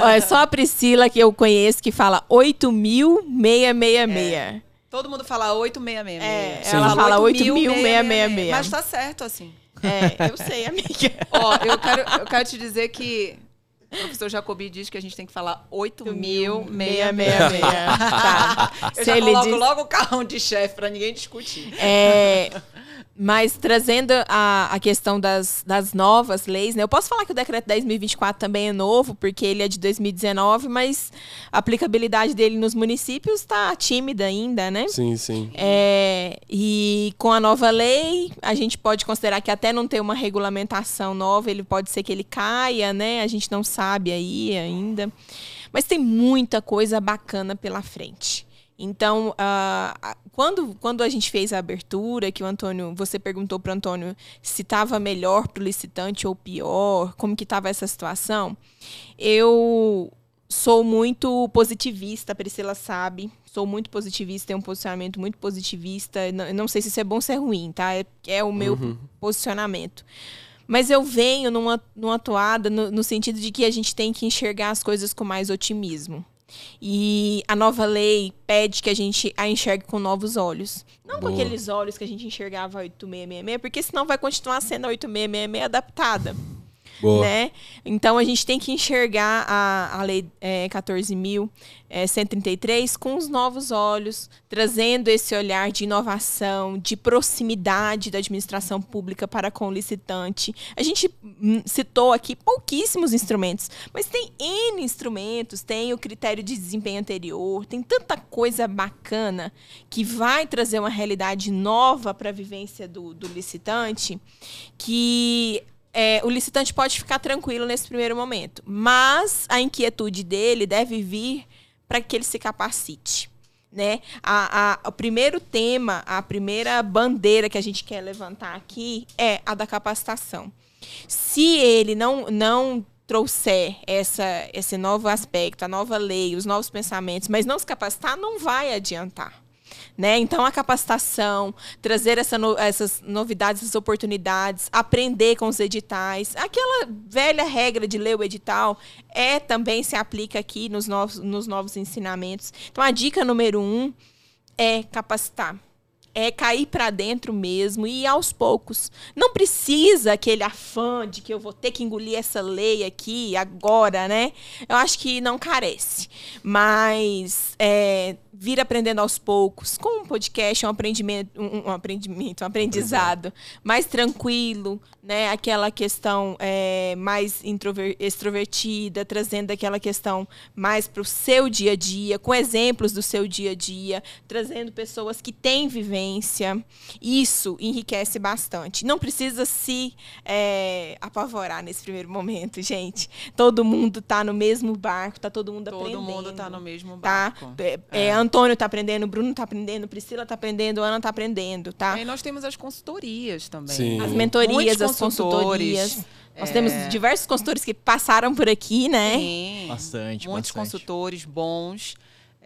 Olha, só a Priscila que eu conheço que fala 8666. Todo mundo fala 866. É, Sim. ela fala 8.666. 8.666. Mas tá certo assim. É, eu sei, amiga. Ó, eu quero, eu quero te dizer que o professor Jacobi diz que a gente tem que falar 8.666. Tá. Eu Se já coloco diz- logo o carrão de chefe pra ninguém discutir. É, mas trazendo a, a questão das, das novas leis, né? Eu posso falar que o decreto 10.024 também é novo, porque ele é de 2019, mas a aplicabilidade dele nos municípios está tímida ainda, né? Sim, sim. É, e com a nova lei, a gente pode considerar que até não ter uma regulamentação nova, ele pode ser que ele caia, né? A gente não sabe aí ainda. Mas tem muita coisa bacana pela frente. Então, a- quando, quando a gente fez a abertura, que o Antônio, você perguntou para o Antônio se estava melhor para o licitante ou pior, como que estava essa situação, eu sou muito positivista, a Priscila sabe. Sou muito positivista, tenho um posicionamento muito positivista. Não, não sei se isso é bom ou se é ruim, tá? É, é o meu posicionamento. Mas eu venho numa, numa toada no, no sentido de que a gente tem que enxergar as coisas com mais otimismo. E a nova lei pede que a gente a enxergue com novos olhos. Não com Boa. aqueles olhos que a gente enxergava a 8666, porque senão vai continuar sendo a 8666 adaptada Boa. né? Então a gente tem que enxergar a, a lei é, 14.133 com os novos olhos, trazendo esse olhar de inovação, de proximidade da administração pública para com o licitante. A gente hum, citou aqui pouquíssimos instrumentos, mas tem N instrumentos, tem o critério de desempenho anterior, tem tanta coisa bacana que vai trazer uma realidade nova para a vivência do, do licitante que é, o licitante pode ficar tranquilo nesse primeiro momento, mas a inquietude dele deve vir para que ele se capacite. Né? A, a- o primeiro tema, a primeira bandeira que a gente quer levantar aqui é a da capacitação. Se ele não, não trouxer essa, esse novo aspecto, a nova lei, os novos pensamentos, mas não se capacitar, não vai adiantar. Né? Então, a capacitação, trazer essa no- essas novidades, essas oportunidades, aprender com os editais. Aquela velha regra de ler o edital é também se aplica aqui nos novos, nos novos ensinamentos. Então, a dica número um é capacitar. É cair para dentro mesmo e ir aos poucos. Não precisa aquele afã de que eu vou ter que engolir essa lei aqui agora, né? Eu acho que não carece. Mas é, vir aprendendo aos poucos. Com um podcast, é um aprendimento, um, um aprendimento, um aprendizado mais tranquilo, né? Aquela questão é, mais extrovertida, trazendo aquela questão mais para o seu dia a dia, com exemplos do seu dia a dia, trazendo pessoas que têm vivência. Isso enriquece bastante. Não precisa se é, apavorar nesse primeiro momento, gente. Todo mundo tá no mesmo barco, tá todo mundo Todo aprendendo. mundo tá no mesmo Tá? barco. É, é, Antônio tá aprendendo, Bruno tá aprendendo, Priscila tá aprendendo, Ana tá aprendendo, tá? E nós temos as consultorias também. Sim. As mentorias, as consultores, consultorias. Nós é. temos diversos consultores que passaram por aqui, né? Sim. Bastante, Muitos bastante. consultores bons.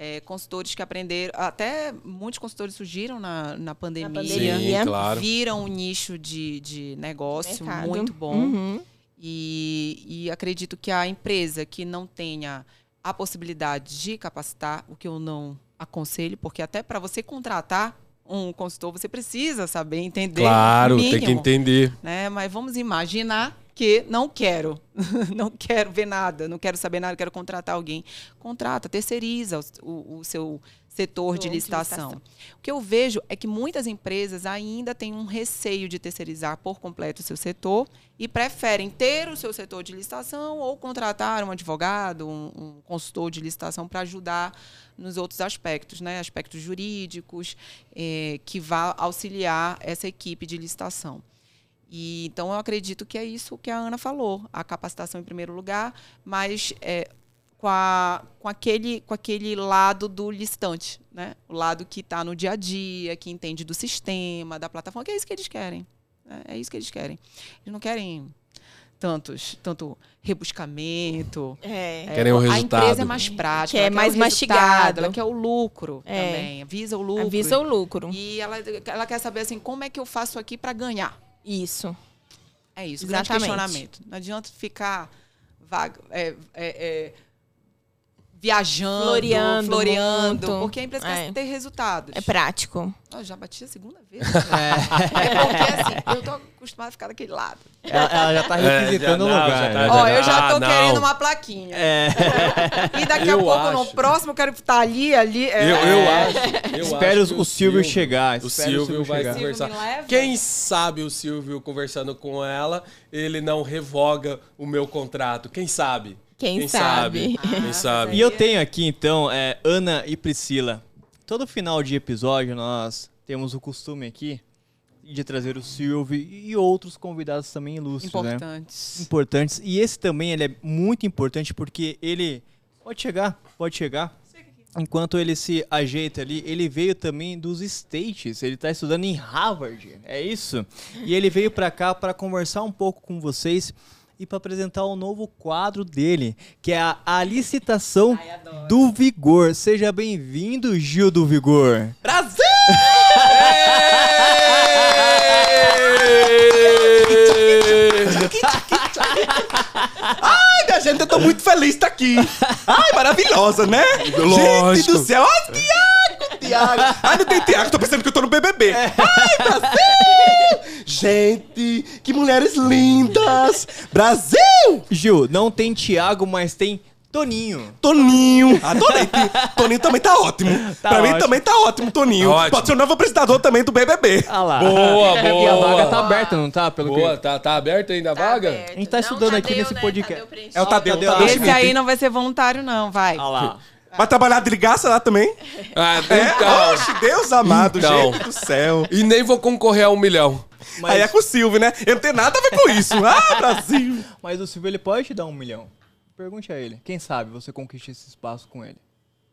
é, consultores que aprenderam. Até muitos consultores surgiram na, na pandemia. pandemia. Sim, claro. Viram um nicho de, de negócio Mercado. muito bom. Uhum. E, e acredito que a empresa que não tenha a possibilidade de capacitar, o que eu não aconselho, porque até para você contratar um consultor, você precisa saber entender. Claro, o tem que mínimo, entender. né? Mas vamos imaginar que não quero, não quero ver nada, não quero saber nada, quero contratar alguém. Contrata, terceiriza o, o- o seu setor de De licitação. licitação. O que eu vejo é que muitas empresas ainda têm um receio de terceirizar por completo o seu setor e preferem ter o seu setor de licitação ou contratar um advogado, um, um consultor de licitação para ajudar nos outros aspectos, né? aspectos jurídicos, eh, que vá auxiliar essa equipe de licitação. E, então, eu acredito que é isso que a Ana falou, a capacitação em primeiro lugar, mas é, com, a, com, aquele, com aquele lado do listante, né? o lado que está no dia a dia, que entende do sistema, da plataforma, que é isso que eles querem. né? É isso que eles querem. Eles não querem tantos, tanto rebuscamento. É. É, Querem o A resultado. empresa é mais prática. Quer ela mais mastigado. Ela quer o lucro É. também. Visa o lucro. Avisa o lucro. E ela, ela quer saber assim, como é que eu faço aqui para ganhar? Isso. É isso, grande Exatamente. questionamento. Não adianta ficar vaga, é, é, é, viajando, Floreando floreando, muito. porque a empresa É. quer ter resultados. É prático. Ó, já bati a segunda vez. É. porque assim, eu tô acostumada a ficar daquele lado. Ela, ela já tá É, requisitando o já- não, lugar. já né? tá- Ó, eu já tô Ah, não. querendo uma plaquinha. É. E daqui a Eu pouco, no acho. próximo, eu quero estar ali, ali. é. Eu, eu acho. Eu Espera acho o, o Silvio chegar. O espera Silvio vai chegar. Silvio conversar. Quem sabe o Silvio conversando com ela, ele não revoga o meu contrato. Quem sabe? Quem sabe? Quem Ah, sabe? E eu tenho aqui, então, é, Ana e Priscila. Todo final de episódio nós temos o costume aqui de trazer o Silvio e outros convidados também ilustres, né? Importantes. Importantes. E esse também ele é muito importante porque ele pode chegar, pode chegar. Enquanto ele se ajeita ali, ele veio também dos States. Ele está estudando em Harvard, é isso? E ele veio para cá para conversar um pouco com vocês e para apresentar o novo quadro dele, que é a, a licitação do Vigor. Seja bem-vindo, Gil do Vigor. Brasil! Ai, minha gente, eu tô muito feliz de estar aqui. Ai, maravilhosa, né? Gente Lógico. do céu. Ai, Tiago, Tiago. Ai, não tem Tiago, tô pensando que eu tô no BBB. Ai, Brasil! Gente, que mulheres lindas. Brasil! Gil, não tem Thiago, mas tem Toninho. Toninho. Adorei. Toninho também tá ótimo. Tá pra mim ótimo. também tá ótimo, Toninho. Tá ótimo. Pode ser o novo apresentador também do BBB. Ah lá. Boa, E a boa. vaga tá aberta, não tá? Pelo Boa, que... tá, tá aberta ainda a vaga? aberto. A gente tá Não, estudando aqui Tadeu, nesse né? podcast. Tadeu preencheu. É o Tadeu, Tadeu, Esse aí não vai ser voluntário, não, vai. Ah lá. Vai trabalhar de graça lá também? Ah, É? então. Oxe, Deus amado, Então. gente do céu. E nem vou concorrer a um milhão. Mas, Aí é com o Silvio, né? Eu não tenho nada a ver com isso. Ah, Brasil. mas o Silvio ele pode te dar um milhão. Pergunte a ele. Quem sabe você conquista esse espaço com ele.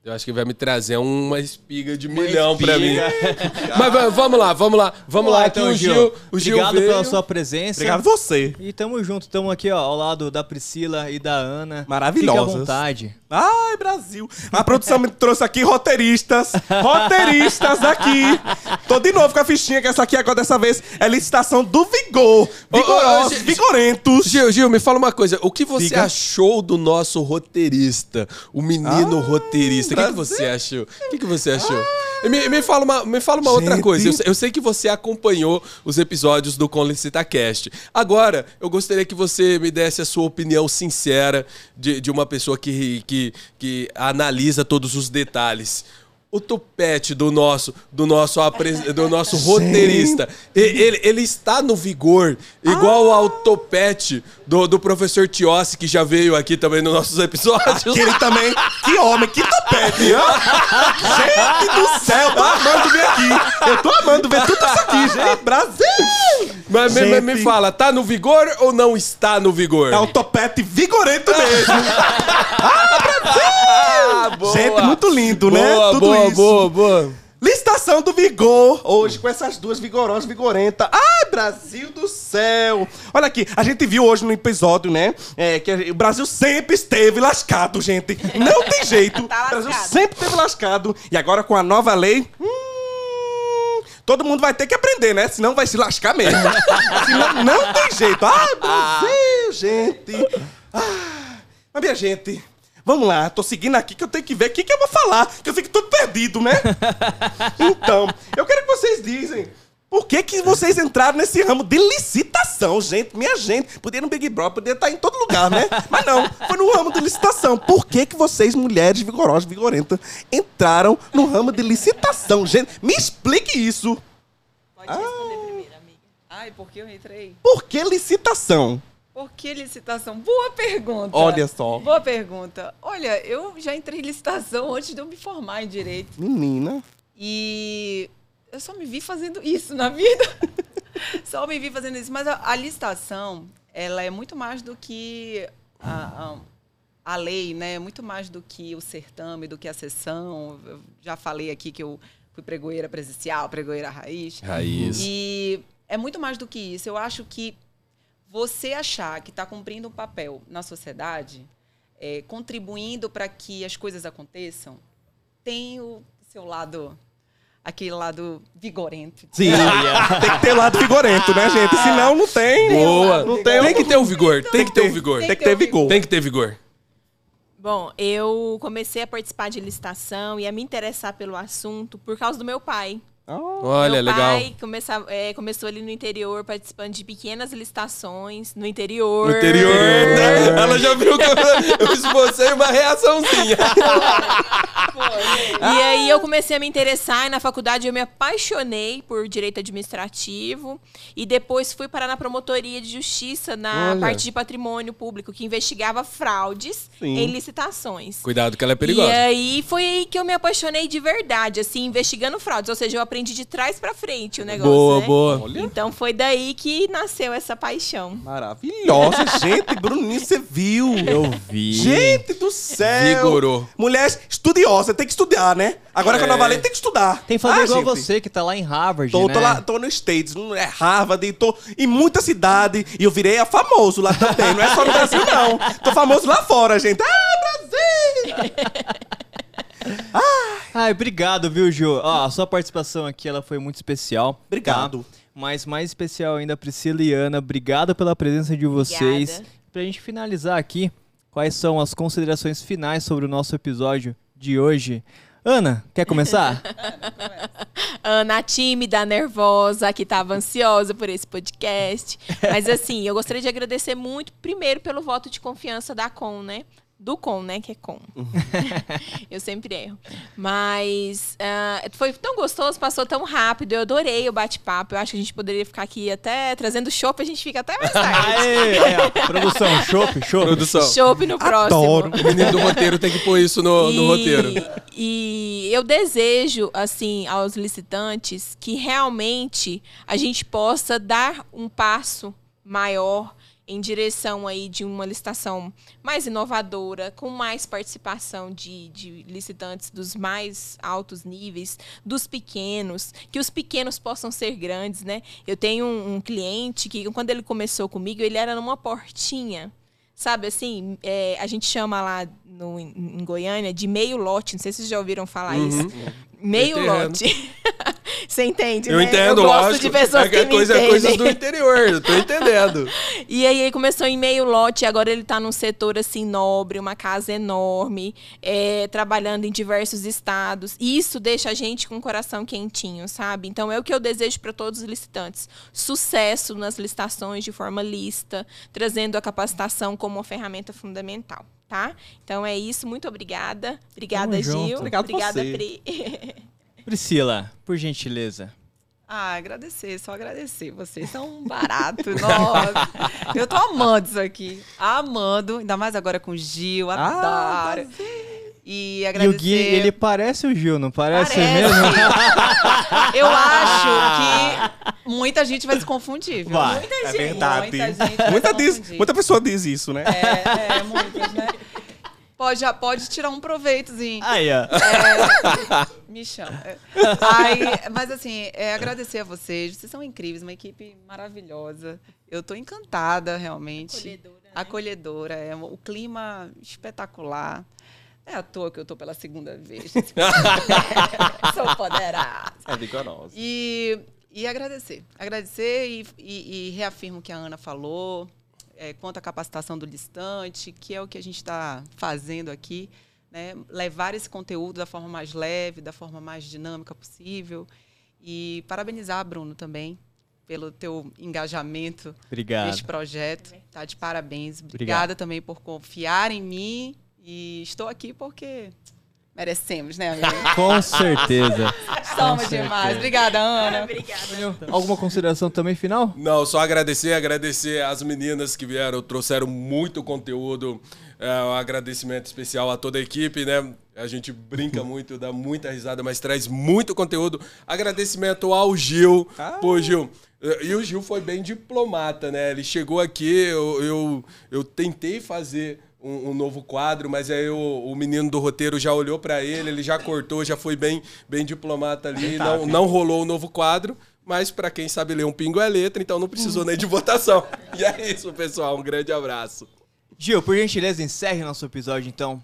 Eu acho que vai me trazer uma espiga de milhão pra mim. Mas va- vamos lá, vamos lá. Vamos lá, aqui então, o Gil. O Gil Obrigado veio. pela sua presença. Obrigado você. E tamo junto, tamo aqui ó, ao lado da Priscila e da Ana. Maravilhosas. Fique à vontade. Ai, Brasil. A produção me trouxe aqui roteiristas. Roteiristas aqui. Tô de novo com a fichinha, que essa aqui agora dessa vez é licitação do Vigor. Vigorosos, Gil- vigorentos. Gil, Gil, me fala uma coisa. O que você Diga. achou do nosso roteirista? O menino Ah, roteirista. O que, você achou? O que, que você achou? E Me, me fala uma, me fala uma outra coisa. Eu, sei- eu sei que você acompanhou os episódios do Com Licita Cast. Agora, eu gostaria que você me desse a sua opinião sincera de, de uma pessoa que, que, que analisa todos os detalhes. O tupete do nosso do nosso, do nosso roteirista, ele, ele está no vigor, igual ao topete do, do professor Tiossi, que já veio aqui também nos nossos episódios. Aquele também. Que homem, que topete? Gente do céu, tô amando ver aqui. Eu tô amando ver tudo isso aqui, gente. Brasil! Mas me, me- me Gente. fala, tá no vigor ou não está no vigor? É um topete vigorento mesmo. Ah, boa. Gente, muito lindo, né? Boa, Tudo boa, isso. boa, boa. Licitação do Vigor, hoje com essas duas vigorosas, vigorentas. Ai, Brasil do céu! Olha aqui, a gente viu hoje no episódio, né? é, que o Brasil sempre esteve lascado, gente. Não tem jeito. Tá o Brasil sempre esteve lascado. E agora com a nova lei. hum, todo mundo vai ter que aprender, né? Senão vai se lascar mesmo. Senão não tem jeito. Ai, Brasil, gente. Ah, mas minha gente. Vamos lá, tô seguindo aqui que eu tenho que ver o que, que eu vou falar, que eu fico todo perdido, né? Então, eu quero que vocês dizem. Por que, que vocês entraram nesse ramo de licitação, gente? Minha gente, podia ir no Big Brother, podia estar em todo lugar, né? Mas não, foi no ramo de licitação. Por que, que vocês, mulheres vigorosas, vigorentas, entraram no ramo de licitação? Gente, me explique isso. Pode responder primeiro, amiga. Ai, por que eu entrei? Por que licitação? Por que licitação? Boa pergunta. Olha só. Boa pergunta. Olha, eu já entrei em licitação antes de eu me formar em direito. Menina. E eu só me vi fazendo isso na vida. só me vi fazendo isso. Mas a, a licitação, ela é muito mais do que a, a, a lei, né? Muito mais do que o certame, do que a sessão. Eu já falei aqui que eu fui pregoeira presencial, pregoeira raiz. Raiz. E é muito mais do que isso. Eu acho que você achar que está cumprindo um papel na sociedade, é, contribuindo para que as coisas aconteçam, tem o seu lado, aquele lado vigorento. Sim, tem que ter lado vigorento, né, gente? Senão não tem. Boa. Não tem, Tem que ter o vigor, tem que ter o vigor. Tem que ter vigor. Tem que ter vigor. Bom, eu comecei a participar de licitação e a me interessar pelo assunto por causa do meu pai. Olha, meu legal. pai começa- é, começou ali no interior, participando de pequenas licitações no interior. No interior. né? Ela já viu que eu esbocei uma reaçãozinha. E aí eu comecei a me interessar e na faculdade eu me apaixonei por direito administrativo e depois fui parar na promotoria de justiça na Olha. parte de patrimônio público que investigava fraudes Sim. em licitações. Cuidado que ela é perigosa. E aí foi aí que eu me apaixonei de verdade, assim, investigando fraudes. Ou seja, eu aprendi de trás pra frente o negócio. Boa, né? boa. Então foi daí que nasceu essa paixão. Maravilhosa, gente. Bruninho, você viu? Eu vi. Gente do céu. Vigorou. Mulher estudiosa, tem que estudar, né? Agora que a É. nova lei tem que estudar. Tem que fazer Ah, igual gente. você, que tá lá em Harvard, Tô, né? tô lá, tô no States, não é Harvard, tô em muita cidade e eu virei a famoso lá também. Não é só no Brasil, não. Tô famoso lá fora, gente. Ah, Brasil! Ai, obrigado, viu, Gil? Ó, a sua participação aqui, ela foi muito especial. Obrigado. tá? Mas mais especial ainda, Priscila e Ana. Obrigado pela presença de vocês. Obrigada. Pra gente finalizar aqui, quais são as considerações finais sobre o nosso episódio de hoje? Ana, quer começar? Ana tímida, nervosa, que tava ansiosa por esse podcast. Mas assim, eu gostaria de agradecer muito, primeiro, pelo voto de confiança da Com, né? Do Com, né? Que é Com. eu sempre erro. Mas ah, foi tão gostoso, passou tão rápido. Eu adorei o bate-papo. Eu acho que a gente poderia ficar aqui até trazendo chopp, a gente fica até mais tarde. Aê, é, produção, chopp, chopp. Produção. Chopp no próximo. Adoro. O menino do roteiro tem que pôr isso no, no roteiro. E eu desejo, assim, aos licitantes que realmente a gente possa dar um passo maior em direção aí de uma licitação mais inovadora, com mais participação de, de licitantes dos mais altos níveis, dos pequenos, que os pequenos possam ser grandes, né? Eu tenho um, um cliente que, quando ele começou comigo, ele era numa portinha. Sabe assim, é, a gente chama lá no, em Goiânia de meio lote. Não sei se vocês já ouviram falar isso. Meio Entendo. lote. Você entende, Eu né? entendo, eu gosto lógico. de pessoas é que, é me coisa, entendem. coisas do interior, eu tô entendendo. E aí ele começou em meio lote, agora ele tá num setor assim nobre, uma casa enorme, é, trabalhando em diversos estados. E isso deixa a gente com o coração quentinho, sabe? Então é o que eu desejo para todos os licitantes. Sucesso nas licitações de forma lista, trazendo a capacitação como uma ferramenta fundamental. Tá? Então é isso, muito obrigada. Obrigada, Tamo junto. Gil. Obrigado obrigada, você. Pri. Priscila, por gentileza. Ah, agradecer, só agradecer. Vocês são um barato, nossa. Eu tô amando isso aqui. Amando, ainda mais agora com o Gil, Ah, adoro. E E o agradecer. Gui, ele parece o Gil, não parece, Parece. mesmo? Eu acho que muita gente vai se confundir, viu? Vai. Muita É gente. verdade. Muita gente vai Muita, se diz, confundir. muita pessoa diz isso, né? É, é, muitas, né? Pode, já pode tirar um proveitozinho. Aí, ó. É, me chama. Aí, mas assim, é, agradecer a vocês. Vocês são incríveis, uma equipe maravilhosa. Eu tô encantada, realmente. Acolhedora, né? Acolhedora. É, o clima espetacular. É à toa que eu tô pela segunda vez. Sou poderosa. É vigorosa. E, e agradecer. Agradecer e, e, e reafirmo o que a Ana falou, é, quanto à capacitação do listante, que é o que a gente está fazendo aqui. Né? Levar esse conteúdo da forma mais leve, da forma mais dinâmica possível. E parabenizar, Bruno, também, pelo teu engajamento Obrigado. neste projeto. Tá de parabéns. Obrigada também por confiar em mim. E estou aqui porque merecemos, né, amiga? Com certeza. Somos certeza. demais. Obrigada, Ana. Obrigada. Alguma consideração também final? Não, só agradecer, agradecer as meninas que vieram, trouxeram muito conteúdo. É, um agradecimento especial a toda a equipe, né? A gente brinca muito, dá muita risada, mas traz muito conteúdo. Agradecimento ao Gil. Pô, Gil. E o Gil foi bem diplomata, né? Ele chegou aqui, eu, eu, eu tentei fazer um, um novo quadro, mas aí o, o menino do roteiro já olhou pra ele, ele já cortou, já foi bem, bem diplomata ali. Não, não rolou o novo quadro. Mas pra quem sabe ler um pingo é letra, então não precisou nem de votação. E é isso, pessoal. Um grande abraço. Gil, por gentileza, encerre nosso episódio, então.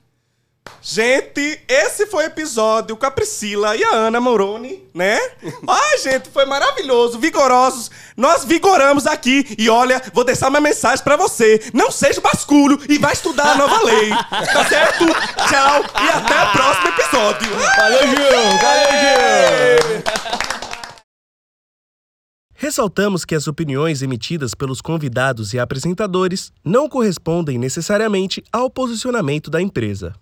Gente, esse foi o episódio com a Priscila e a Ana Moroni, né? Ai, gente, foi maravilhoso, vigorosos. Nós vigoramos aqui e olha, vou deixar uma mensagem pra você. Não seja basculho e vai estudar a nova lei. Tá certo? Tchau e até o próximo episódio. Valeu, Gil! Valeu, Gil! Ressaltamos que as opiniões emitidas pelos convidados e apresentadores não correspondem necessariamente ao posicionamento da empresa.